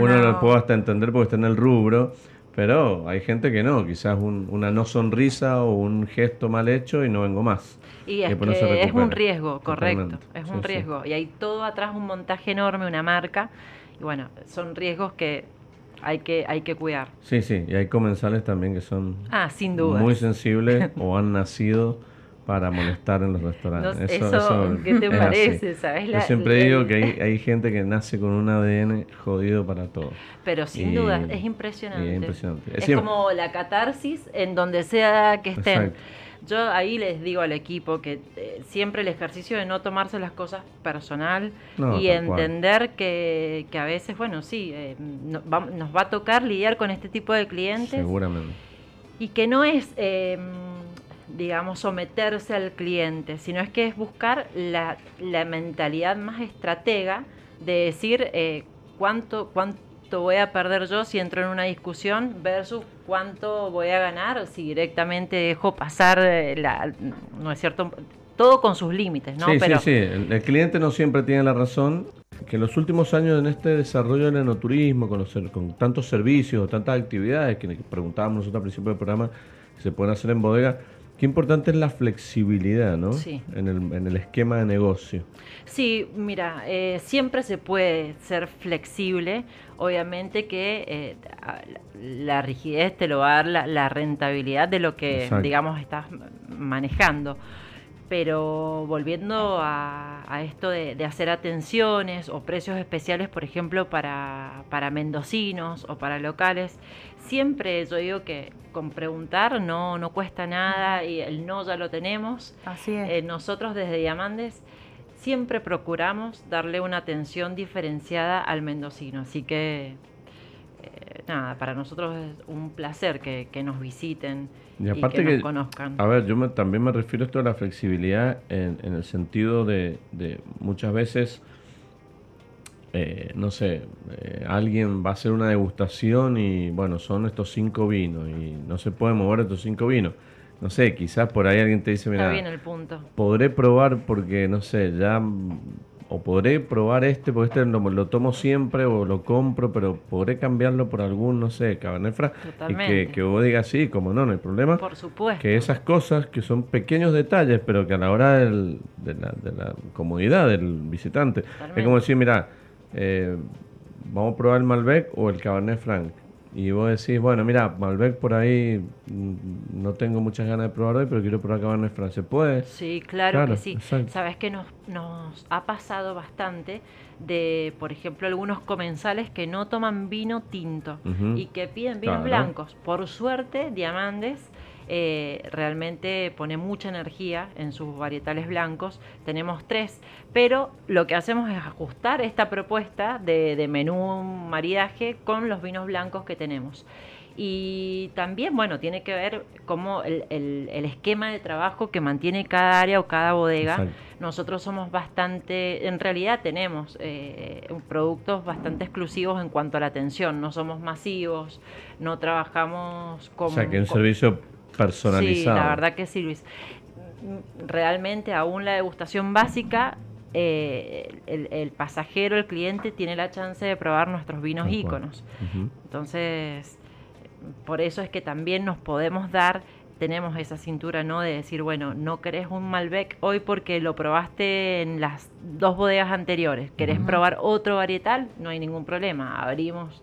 Speaker 1: uno, lo puede hasta entender porque está en el rubro. Pero hay gente que no, quizás una no sonrisa o un gesto mal hecho y no vengo más.
Speaker 3: Y es, que es un riesgo, correcto, es un riesgo. Y hay todo atrás un montaje enorme, una marca. Y bueno, son riesgos que hay que, hay que cuidar.
Speaker 1: Sí, sí, y hay comensales también que son
Speaker 3: ah, sin duda.
Speaker 1: muy sensibles o han nacido para molestar en los restaurantes.
Speaker 3: eso, ¿Qué te parece? ¿sabes?
Speaker 1: Yo siempre digo que hay, hay, gente que nace con un ADN jodido para todo.
Speaker 3: Pero sin duda, es impresionante. Es, como la catarsis en donde sea que estén. Yo ahí les digo al equipo que eh, siempre el ejercicio de no tomarse las cosas personal y entender que, que, a veces, bueno, sí, eh, nos va a tocar lidiar con este tipo de clientes.
Speaker 1: Seguramente.
Speaker 3: Y que no es, em, digamos, someterse al cliente, sino es que es buscar la, la mentalidad más estratega de decir eh, cuánto, cuánto voy a perder yo si entro en una discusión versus cuánto voy a ganar si directamente dejo pasar eh, la, no es cierto, todo con sus límites, ¿no?
Speaker 1: Sí, sí, sí, el, cliente no siempre tiene la razón, que en los últimos años en este desarrollo del enoturismo, con, con tantos servicios, tantas actividades que preguntábamos nosotros al principio del programa, se pueden hacer en bodega, Qué importante es la flexibilidad, ¿no?
Speaker 3: Sí.
Speaker 1: En el, en el esquema de negocio.
Speaker 3: Sí, mira, eh, siempre se puede ser flexible. Obviamente que eh, la rigidez te lo va a dar la, rentabilidad de lo que, digamos, estás manejando. Pero volviendo a, esto de, hacer atenciones o precios especiales, por ejemplo, para, para mendocinos o para locales, siempre yo digo que con preguntar no, no cuesta nada y el no ya lo tenemos.
Speaker 2: Así es.
Speaker 3: Eh, nosotros desde Diamandes siempre procuramos darle una atención diferenciada al mendocino, así que eh, nada, para nosotros es un placer que, nos visiten y, aparte que nos conozcan.
Speaker 1: A ver, yo también me refiero a esto a la flexibilidad en, el sentido de, muchas veces, eh, no sé, eh, alguien va a hacer una degustación y bueno, son estos cinco vinos y no se puede mover estos cinco vinos no sé, quizás por ahí alguien te dice, mira,
Speaker 3: bien el punto.
Speaker 1: podré probar porque, no sé, ya o podré probar este, porque este lo, tomo siempre o lo compro, pero podré cambiarlo por algún, no sé, Cabernet Franc. Y que, que vos digas, sí, como no, no hay problema.
Speaker 3: Por supuesto.
Speaker 1: Que esas cosas que son pequeños detalles, pero que a la hora de, la, comodidad del visitante, es como decir, mira, eh, vamos a probar el Malbec o el Cabernet Franc y vos decís, bueno, mira, Malbec por ahí mm, no tengo muchas ganas de probar hoy, pero quiero probar Cabernet Franc. ¿Se puede?
Speaker 3: Sí, claro, que sí. Sabes que nos, nos ha pasado bastante de, por ejemplo, algunos comensales que no toman vino tinto y que piden vinos blancos. Por suerte, Diamandes eh, realmente pone mucha energía en sus varietales blancos. Tenemos tres, pero lo que hacemos es ajustar esta propuesta de, menú maridaje con los vinos blancos que tenemos. Y también, bueno, tiene que ver cómo el, esquema de trabajo que mantiene cada área o cada bodega. Nosotros somos bastante, en realidad tenemos eh, productos bastante exclusivos en cuanto a la atención. No somos masivos, no trabajamos como...
Speaker 1: O sea, que un servicio personalizado.
Speaker 3: Sí, la verdad que sí, Luis. Realmente aún la degustación básica, eh, el, pasajero, el cliente, tiene la chance de probar nuestros vinos íconos. Entonces, por eso es que también nos podemos dar tenemos esa cintura, ¿no? De decir, bueno, no querés un Malbec hoy porque lo probaste en las dos bodegas anteriores. ¿Querés probar otro varietal? No hay ningún problema. Abrimos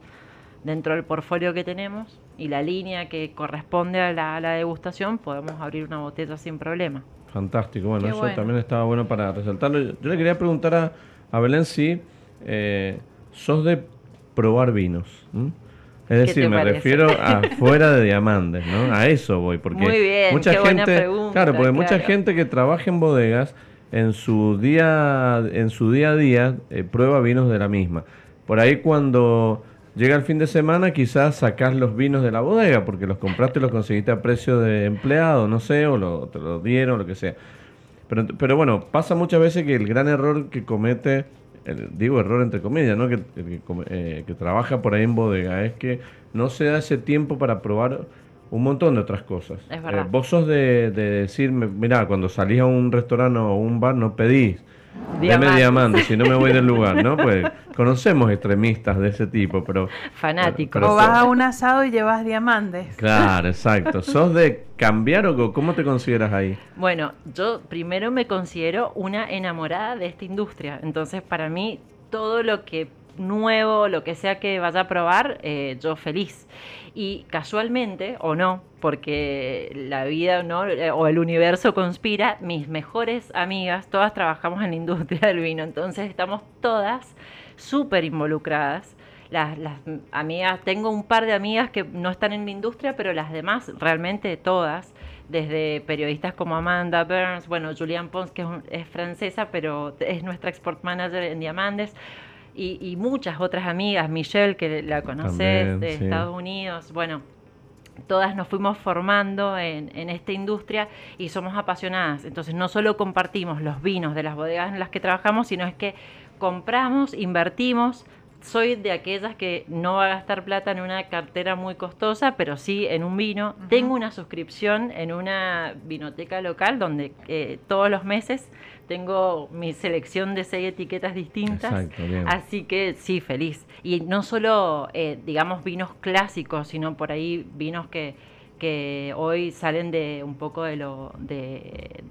Speaker 3: dentro del portfolio que tenemos y la línea que corresponde a la, degustación, podemos abrir una botella sin problema.
Speaker 1: Fantástico, bueno, eso también estaba bueno para resaltarlo. Yo, le quería preguntar a, a Belén si eh, sos de probar vinos. Es decir, me refiero a fuera de diamantes, ¿no? A eso voy, porque mucha gente, claro, porque mucha gente que trabaja en bodegas en su día, en su día a día eh, prueba vinos de la misma. Por ahí cuando Llega el fin de semana, quizás sacás los vinos de la bodega porque los compraste y los conseguiste a precio de empleado, no sé, o lo, te lo dieron, lo que sea. Pero, pero bueno, pasa muchas veces que el gran error que comete, digo error entre comillas, ¿no? que, eh, que, trabaja por ahí en bodega, es que no se da ese tiempo para probar un montón de otras cosas.
Speaker 3: Es verdad.
Speaker 1: Eh, vos sos de, de decirme, mira, cuando salís a un restaurante o un bar no pedís Diamante. diamante, si no me voy del lugar, ¿no? Pues conocemos extremistas de ese tipo, pero...
Speaker 3: Fanáticos.
Speaker 2: o vas a un asado y llevas diamantes.
Speaker 1: Claro, exacto. ¿Sos de cambiar o cómo te consideras ahí?
Speaker 3: Bueno, yo primero me considero una enamorada de esta industria. Entonces, para mí, todo lo que nuevo, lo que sea que vaya a probar, eh, yo feliz. Y casualmente, o no, porque la vida ¿no? o el universo conspira, mis mejores amigas, todas trabajamos en la industria del vino, entonces estamos todas súper involucradas. Las, las, amigas, tengo un par de amigas que no están en la industria, pero las demás, realmente todas, desde periodistas como Amanda Burns, bueno, Julian Pons, que es, francesa, pero es nuestra export manager en Diamandes, y, muchas otras amigas, Michelle, que la conoces de Estados Unidos, bueno, todas nos fuimos formando en, en, esta industria y somos apasionadas. Entonces no solo compartimos los vinos de las bodegas en las que trabajamos, sino es que compramos, invertimos, soy de aquellas que no va a gastar plata en una cartera muy costosa, pero sí en un vino. Tengo una suscripción en una vinoteca local donde eh, todos los meses tengo mi selección de seis etiquetas distintas. así que sí, feliz. Y no solo, eh, digamos, vinos clásicos, sino por ahí vinos que, que hoy salen de un poco de lo de,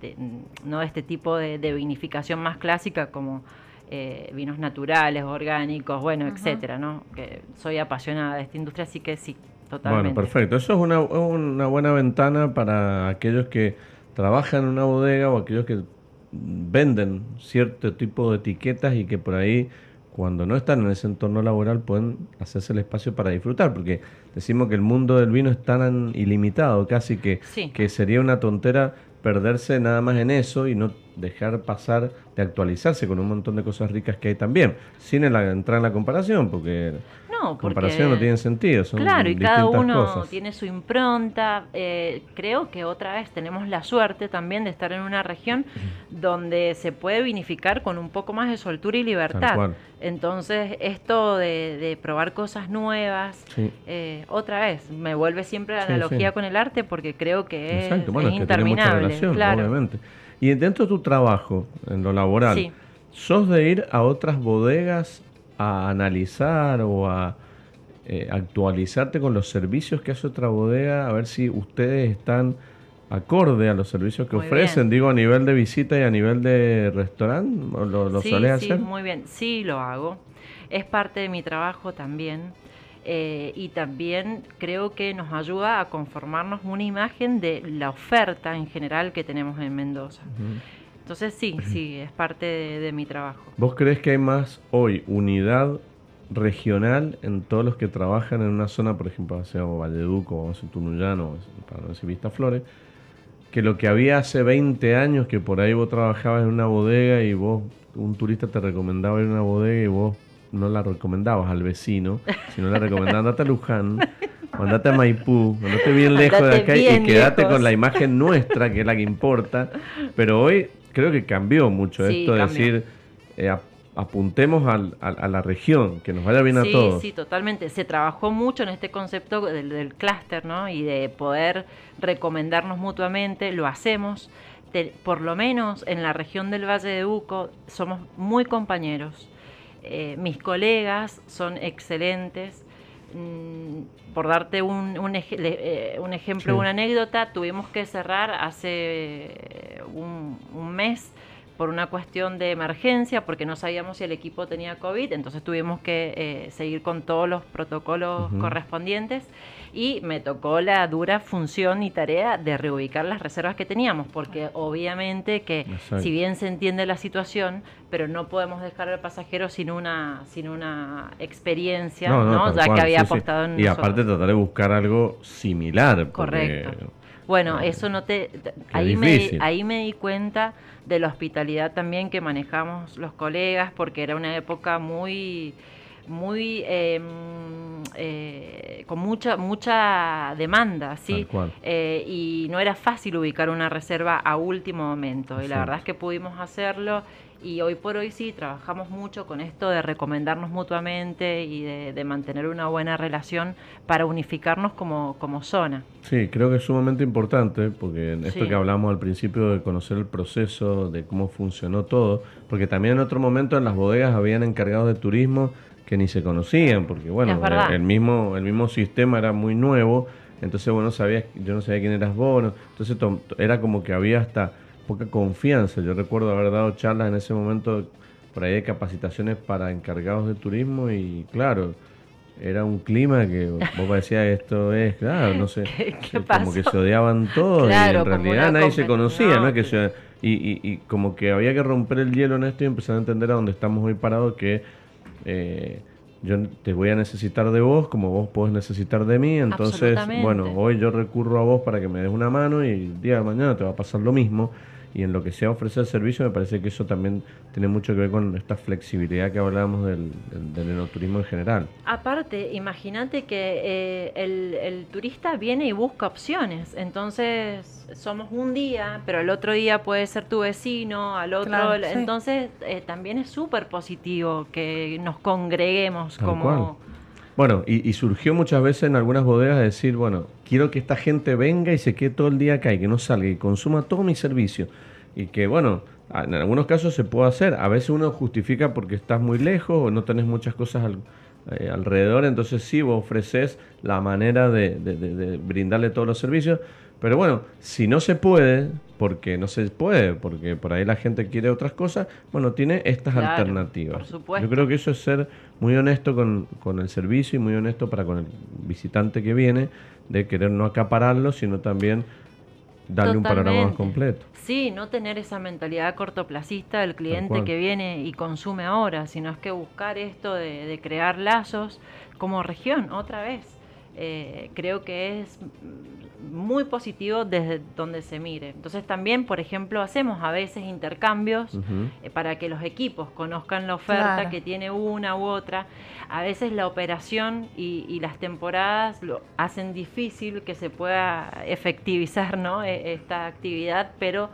Speaker 3: no este tipo de, de vinificación más clásica como eh, vinos naturales, orgánicos, bueno, etcétera, ¿no? Que soy apasionada de esta industria, así que sí, totalmente.
Speaker 1: Bueno, perfecto. Eso es una, una buena ventana para aquellos que trabajan en una bodega o aquellos que venden cierto tipo de etiquetas y que por ahí cuando no están en ese entorno laboral pueden hacerse el espacio para disfrutar, porque decimos que el mundo del vino es tan ilimitado casi que, que sería una tontera perderse nada más en eso y no dejar pasar de actualizarse con un montón de cosas ricas que hay también, sin entrar en la comparación, porque
Speaker 3: no,
Speaker 1: comparación no tiene sentido.
Speaker 3: claro, y cada uno tiene su impronta. Eh, creo que otra vez tenemos la suerte también de estar en una región donde se puede vinificar con un poco más de soltura y libertad. Entonces, esto de, probar cosas nuevas, eh, otra vez, me vuelve siempre la analogía con el arte porque creo que es, interminable.
Speaker 1: Obviamente. Y dentro de tu trabajo, en lo laboral, ¿sos de ir a otras bodegas a analizar o a eh, actualizarte con los servicios que hace otra bodega, a ver si ustedes están acorde a los servicios que ofrecen, digo a nivel de visita y a nivel de restaurante, ¿lo, lo
Speaker 3: sí,
Speaker 1: hacer?
Speaker 3: Sí, muy bien, sí lo hago. Es parte de mi trabajo también. Eh, y también creo que nos ayuda a conformarnos una imagen de la oferta en general que tenemos en Mendoza. Entonces sí, sí, es parte de, mi trabajo.
Speaker 1: ¿Vos crees que hay más hoy unidad regional en todos los que trabajan en una zona, por ejemplo, sea Valleduco, o Tunuyano, para no decir Vista Flores, que lo que había hace 20 años, que por ahí vos trabajabas en una bodega y vos, un turista te recomendaba ir a una bodega y vos no la recomendabas al vecino, sino la recomendabas andate a Luján, andate a Maipú, andate bien lejos de acá y quédate con la imagen nuestra, que es la que importa. Pero hoy creo que cambió mucho esto de decir, eh, apuntemos a la región, que nos vaya bien a todos.
Speaker 3: Sí, totalmente. Se trabajó mucho en este concepto del, del clúster, ¿no? Y de poder recomendarnos mutuamente, lo hacemos. por lo menos en la región del Valle de Uco somos muy compañeros. Eh, mis colegas son excelentes. Mm, por darte un, un, eh, un ejemplo, una anécdota, tuvimos que cerrar hace un, un, mes por una cuestión de emergencia, porque no sabíamos si el equipo tenía COVID, entonces tuvimos que eh, seguir con todos los protocolos correspondientes y me tocó la dura función y tarea de reubicar las reservas que teníamos, porque obviamente que si bien se entiende la situación, pero no podemos dejar al pasajero sin una sin una experiencia, ¿no? ya que había apostado en
Speaker 1: Y aparte tratar de buscar algo similar.
Speaker 3: Correcto. Bueno, eso no te... ahí me, ahí me di cuenta de la hospitalidad también que manejamos los colegas, porque era una época muy muy em, eh, con mucha mucha demanda sí eh, y no era fácil ubicar una reserva a último momento y la verdad es que pudimos hacerlo y hoy por hoy sí trabajamos mucho con esto de recomendarnos mutuamente y de, mantener una buena relación para unificarnos como, como, zona.
Speaker 1: Sí, creo que es sumamente importante, porque en esto que hablamos al principio de conocer el proceso, de cómo funcionó todo, porque también en otro momento en las bodegas habían encargados de turismo que ni se conocían, porque bueno, el, mismo, el mismo sistema era muy nuevo, entonces bueno, sabías, yo no sabía quién eras vos, entonces era como que había hasta poca confianza. Yo recuerdo haber dado charlas en ese momento por ahí de capacitaciones para encargados de turismo y claro, era un clima que vos parecías esto es, claro, no sé, como que se odiaban todos y en realidad nadie se conocía, ¿no? Que y, y, y, como que había que romper el hielo en esto y empezar a entender a dónde estamos hoy parados que eh, yo te voy a necesitar de vos como vos podés necesitar de mí, entonces, bueno, hoy yo recurro a vos para que me des una mano y el día de mañana te va a pasar lo mismo y en lo que sea ofrecer servicio, me parece que eso también tiene mucho que ver con esta flexibilidad que hablábamos del, del, enoturismo en general.
Speaker 3: Aparte, imagínate que eh, el, turista viene y busca opciones, entonces somos un día, pero el otro día puede ser tu vecino, al otro, entonces eh, también es súper positivo que nos congreguemos como...
Speaker 1: Bueno, y, surgió muchas veces en algunas bodegas decir, bueno, quiero que esta gente venga y se quede todo el día acá y que no salga y consuma todo mi servicio. Y que, bueno, en algunos casos se puede hacer. A veces uno justifica porque estás muy lejos o no tenés muchas cosas eh, alrededor, entonces sí, vos ofreces la manera de brindarle todos los servicios. Pero bueno, si no se puede, porque no se puede, porque por ahí la gente quiere otras cosas, bueno, tiene estas alternativas. Yo creo que eso es ser muy honesto con, con, el servicio y muy honesto para con el visitante que viene, de querer no acapararlo, sino también darle un panorama más completo.
Speaker 3: Sí, no tener esa mentalidad cortoplacista del cliente que viene y consume ahora, sino es que buscar esto de crear lazos como región, otra vez. Eh, creo que es muy positivo desde donde se mire. Entonces también, por ejemplo, hacemos a veces intercambios eh, para que los equipos conozcan la oferta que tiene una u otra. A veces la operación y, las temporadas lo hacen difícil que se pueda efectivizar ¿no? E, esta actividad, pero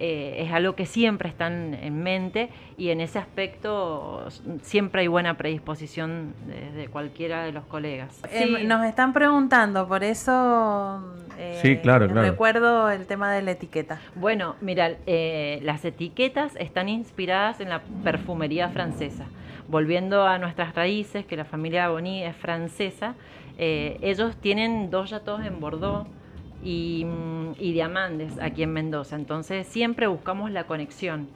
Speaker 3: eh, es algo que siempre están en mente y en ese aspecto siempre hay buena predisposición de, cualquiera de los colegas.
Speaker 2: Eh, nos están preguntando, por eso
Speaker 1: eh, sí, claro,
Speaker 2: recuerdo el tema de la etiqueta.
Speaker 3: Bueno, mira, las etiquetas están inspiradas en la perfumería francesa. Volviendo a nuestras raíces, que la familia Bonny es francesa, ellos tienen dos yatos en Bordeaux, y, Diamantes aquí en Mendoza. Entonces siempre buscamos la conexión.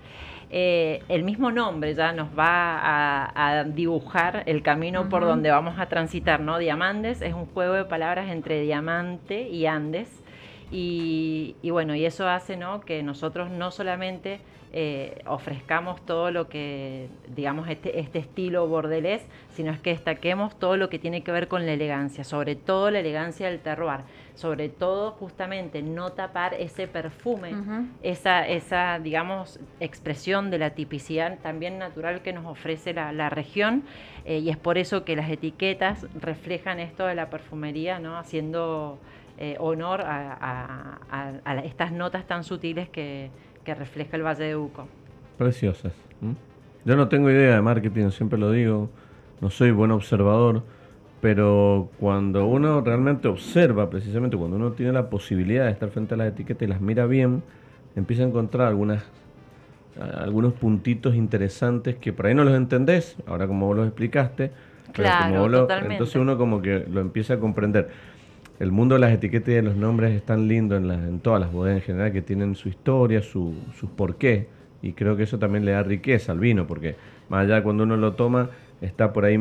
Speaker 3: Eh, el mismo nombre ya nos va a, dibujar el camino por donde vamos a transitar, ¿no? Diamantes es un juego de palabras entre diamante y Andes. Y, y bueno, y eso hace ¿no? que nosotros no solamente eh, ofrezcamos todo lo que, digamos, este, este estilo bordelés, sino es que destaquemos todo lo que tiene que ver con la elegancia, sobre todo la elegancia del terroir, sobre todo justamente no tapar ese perfume, esa, esa, digamos, expresión de la tipicidad también natural que nos ofrece la, región, eh, y es por eso que las etiquetas reflejan esto de la perfumería, ¿no? Haciendo eh, honor a estas notas tan sutiles que que refleja el Valle de Uco.
Speaker 1: Preciosas. Yo no tengo idea de marketing, siempre lo digo, no soy buen observador, pero cuando uno realmente observa, precisamente cuando uno tiene la posibilidad de estar frente a las etiquetas y las mira bien, empieza a encontrar algunas algunos puntitos interesantes que por ahí no los entendés, ahora como vos los explicaste,
Speaker 3: claro,
Speaker 1: entonces uno como que lo empieza a comprender el mundo de las etiquetas y de los nombres es tan lindo en, en todas las bodegas en general que tienen su historia, su, sus porqué. Y creo que eso también le da riqueza al vino, porque más allá de cuando uno lo toma, está por ahí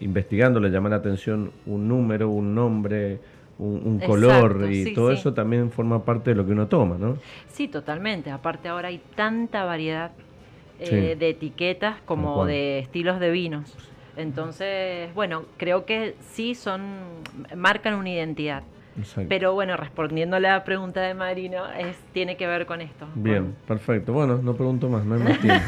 Speaker 1: investigando, le llama la atención un número, un nombre, un, color y todo eso también forma parte de lo que uno toma, ¿no?
Speaker 3: Sí, totalmente. Aparte ahora hay tanta variedad eh, de etiquetas como de estilos de vinos. Entonces, bueno, creo que sí son, marcan una identidad. Pero bueno, respondiendo a la pregunta de Marino, es, tiene que ver con esto.
Speaker 1: Bien, perfecto. Bueno, no pregunto más, no hay más tiempo.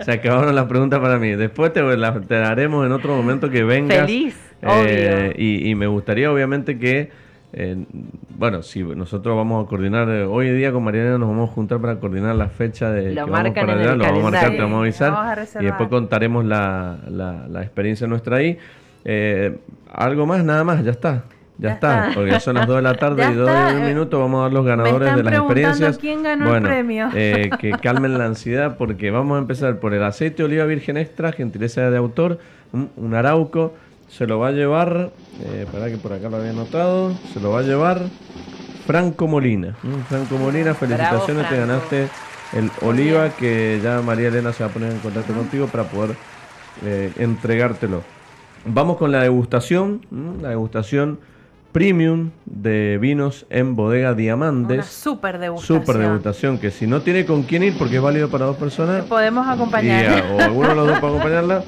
Speaker 1: Se acabaron, las preguntas para mí. Después te, las, te daremos en otro momento que vengas.
Speaker 3: Feliz.
Speaker 1: Eh, y, y me gustaría obviamente que eh, bueno, si nosotros vamos a coordinar, eh, hoy día con Mariana nos vamos a juntar para coordinar la fecha de
Speaker 3: lo que vamos para
Speaker 1: allá,
Speaker 3: lo
Speaker 1: vamos a marcar, te vamos a avisar y después contaremos la, la, experiencia nuestra ahí. Eh, algo más, nada más, ya está. Ya, está, porque ya son las 2 de la tarde y 2 de un minuto vamos a dar los ganadores de las experiencias.
Speaker 2: quién ganó el premio.
Speaker 1: que calmen la ansiedad porque vamos a empezar por el aceite de oliva virgen extra, gentileza de autor, un arauco, se lo va a llevar, eh, para que por acá lo había notado, se lo va a llevar Franco Molina. Mm, Franco Molina, felicitaciones, te ganaste el oliva que ya María Elena se va a poner en contacto contigo para poder eh, entregártelo. Vamos con la degustación, mm, la degustación premium de vinos en bodega Diamantes. Una
Speaker 2: super degustación.
Speaker 1: Super degustación, que si no tiene con quién ir, porque es válido para dos personas.
Speaker 2: Podemos acompañarla.
Speaker 1: o alguno de los dos para acompañarla.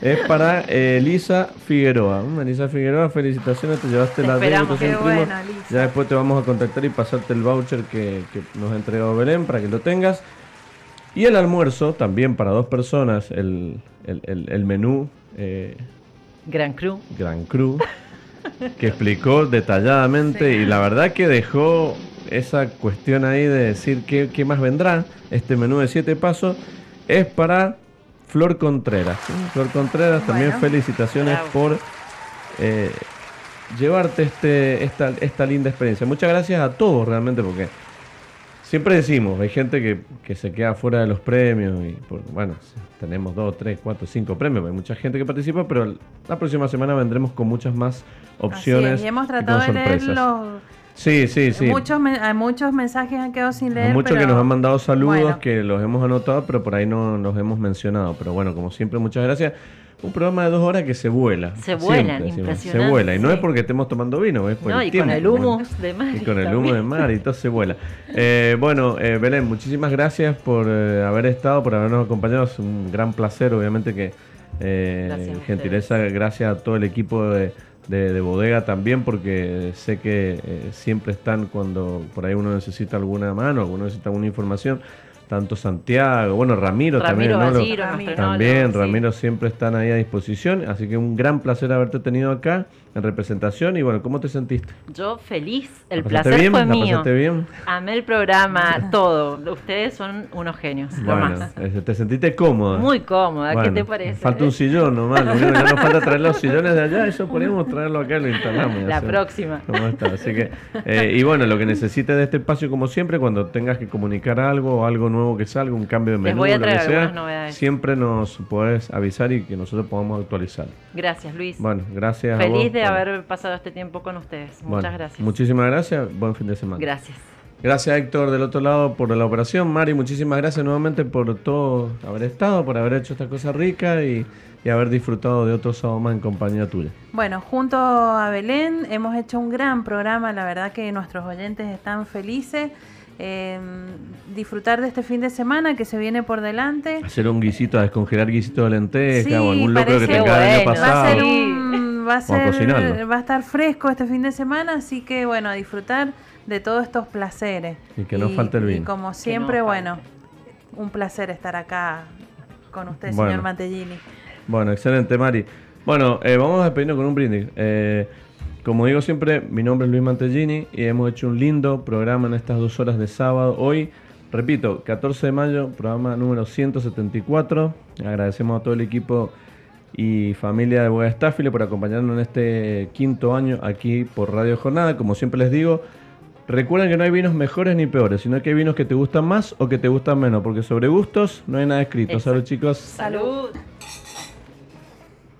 Speaker 1: Es para Elisa Figueroa. Mm, Elisa Figueroa, felicitaciones, te llevaste la
Speaker 2: degustación
Speaker 1: Ya después te vamos a contactar y pasarte el voucher que, nos ha entregado Belén para que lo tengas. Y el almuerzo, también para dos personas, el, menú...
Speaker 3: Eh, Gran Cru.
Speaker 1: Gran Cru, que explicó detalladamente y la verdad que dejó esa cuestión ahí de decir qué, qué más vendrá. Este menú de siete pasos es para Flor Contreras. Flor Contreras, también felicitaciones por eh, llevarte este, esta, esta linda experiencia. Muchas gracias a todos realmente porque siempre decimos, hay gente que, se queda fuera de los premios y bueno, tenemos dos, tres, cuatro, cinco premios, hay mucha gente que participa, pero la próxima semana vendremos con muchas más opciones.
Speaker 2: y hemos tratado de leer
Speaker 1: Sí, sí, sí.
Speaker 2: Muchos, muchos mensajes han quedado sin leer.
Speaker 1: muchos que nos han mandado saludos, que los hemos anotado, pero por ahí no los hemos mencionado. Pero bueno, como siempre, muchas gracias. Un programa de dos horas que se vuela.
Speaker 3: Se vuela,
Speaker 1: siempre, Se
Speaker 3: impresionante,
Speaker 1: vuela. Y no
Speaker 3: sí.
Speaker 1: es porque estemos tomando vino, es por
Speaker 3: No,
Speaker 1: el
Speaker 3: y
Speaker 1: tiempo.
Speaker 3: con el humo
Speaker 1: Bueno.
Speaker 3: de mar.
Speaker 1: Y con el humo de mar y todo se vuela. Eh, bueno, eh, Belén, muchísimas gracias por eh, haber estado, por habernos acompañado. Es un gran placer, obviamente que eh,
Speaker 3: Gracias
Speaker 1: gentileza, gracias a todo el equipo de, de- de bodega también, porque sé que eh, siempre están cuando por ahí uno necesita alguna mano, alguno necesita alguna información. Tanto Santiago, bueno, Ramiro,
Speaker 3: Ramiro
Speaker 1: también, también,
Speaker 3: sí.
Speaker 1: Ramiro siempre están ahí a disposición, así que un gran placer haberte tenido acá en representación y bueno, ¿cómo te sentiste?
Speaker 3: Yo feliz, el
Speaker 1: ¿La pasaste
Speaker 3: placer
Speaker 1: bien?
Speaker 3: fue
Speaker 1: ¿La
Speaker 3: mío.
Speaker 1: pasaste bien?
Speaker 3: Amé el programa, todo. Ustedes son unos genios, lo
Speaker 1: Bueno,
Speaker 3: más.
Speaker 1: eh, te sentiste cómoda.
Speaker 3: Muy cómoda,
Speaker 1: Bueno,
Speaker 3: ¿qué te parece?
Speaker 1: Falta un sillón nomás, lo que ya nos falta traer los sillones de allá, eso podríamos traerlo acá y lo instalamos.
Speaker 3: La próxima.
Speaker 1: ¿Cómo está? Así que, eh, y bueno, lo que necesites de este espacio, como siempre, cuando tengas que comunicar algo o algo nuevo que salga, un cambio de
Speaker 3: Les
Speaker 1: menú,
Speaker 3: voy a
Speaker 1: lo que
Speaker 3: traer
Speaker 1: sea,
Speaker 3: novedades.
Speaker 1: siempre nos puedes avisar y que nosotros podamos actualizar.
Speaker 3: Gracias, Luis.
Speaker 1: Bueno, gracias a vos
Speaker 3: Feliz de haber pasado este tiempo con ustedes. Muchas
Speaker 1: Bueno,
Speaker 3: gracias.
Speaker 1: Muchísimas gracias, buen fin de semana.
Speaker 3: Gracias.
Speaker 1: Gracias Héctor del otro lado por la operación. Mari, muchísimas gracias nuevamente por todo haber estado, por haber hecho esta cosa rica y, y haber disfrutado de otro sábado más en compañía tuya.
Speaker 2: Bueno, junto a Belén hemos hecho un gran programa, la verdad que nuestros oyentes están felices. Eh, disfrutar de este fin de semana que se viene por delante.
Speaker 1: Hacer un guisito, a descongelar guisito de lenteja
Speaker 2: Sí,
Speaker 1: o algún locro que
Speaker 2: parece
Speaker 1: tenga del año
Speaker 3: bueno.
Speaker 2: Va a
Speaker 1: pasado.
Speaker 2: ser
Speaker 3: Sí.
Speaker 2: un, va a ser, va a estar fresco este fin de semana, así que bueno, a disfrutar de todos estos placeres.
Speaker 1: Y que no falte el
Speaker 2: y
Speaker 1: vino.
Speaker 2: como
Speaker 3: no
Speaker 2: siempre, bueno, un placer estar acá con usted,
Speaker 1: Bueno.
Speaker 2: señor Mantellini.
Speaker 1: Bueno, excelente, Mari. Bueno, eh, vamos a despedirnos con un brindis. Eh, como digo siempre, mi nombre es Luis Mantellini y hemos hecho un lindo programa en estas dos horas de sábado. Hoy, repito, 14 de mayo, programa número 174. Agradecemos a todo el equipo y familia de Boga Staffile por acompañarnos en este quinto año aquí por Radio Jornada. Como siempre les digo, recuerden que no hay vinos mejores ni peores, sino que hay vinos que te gustan más o que te gustan menos, porque sobre gustos no hay nada escrito.
Speaker 3: Exacto.
Speaker 1: Salud chicos.
Speaker 3: Salud.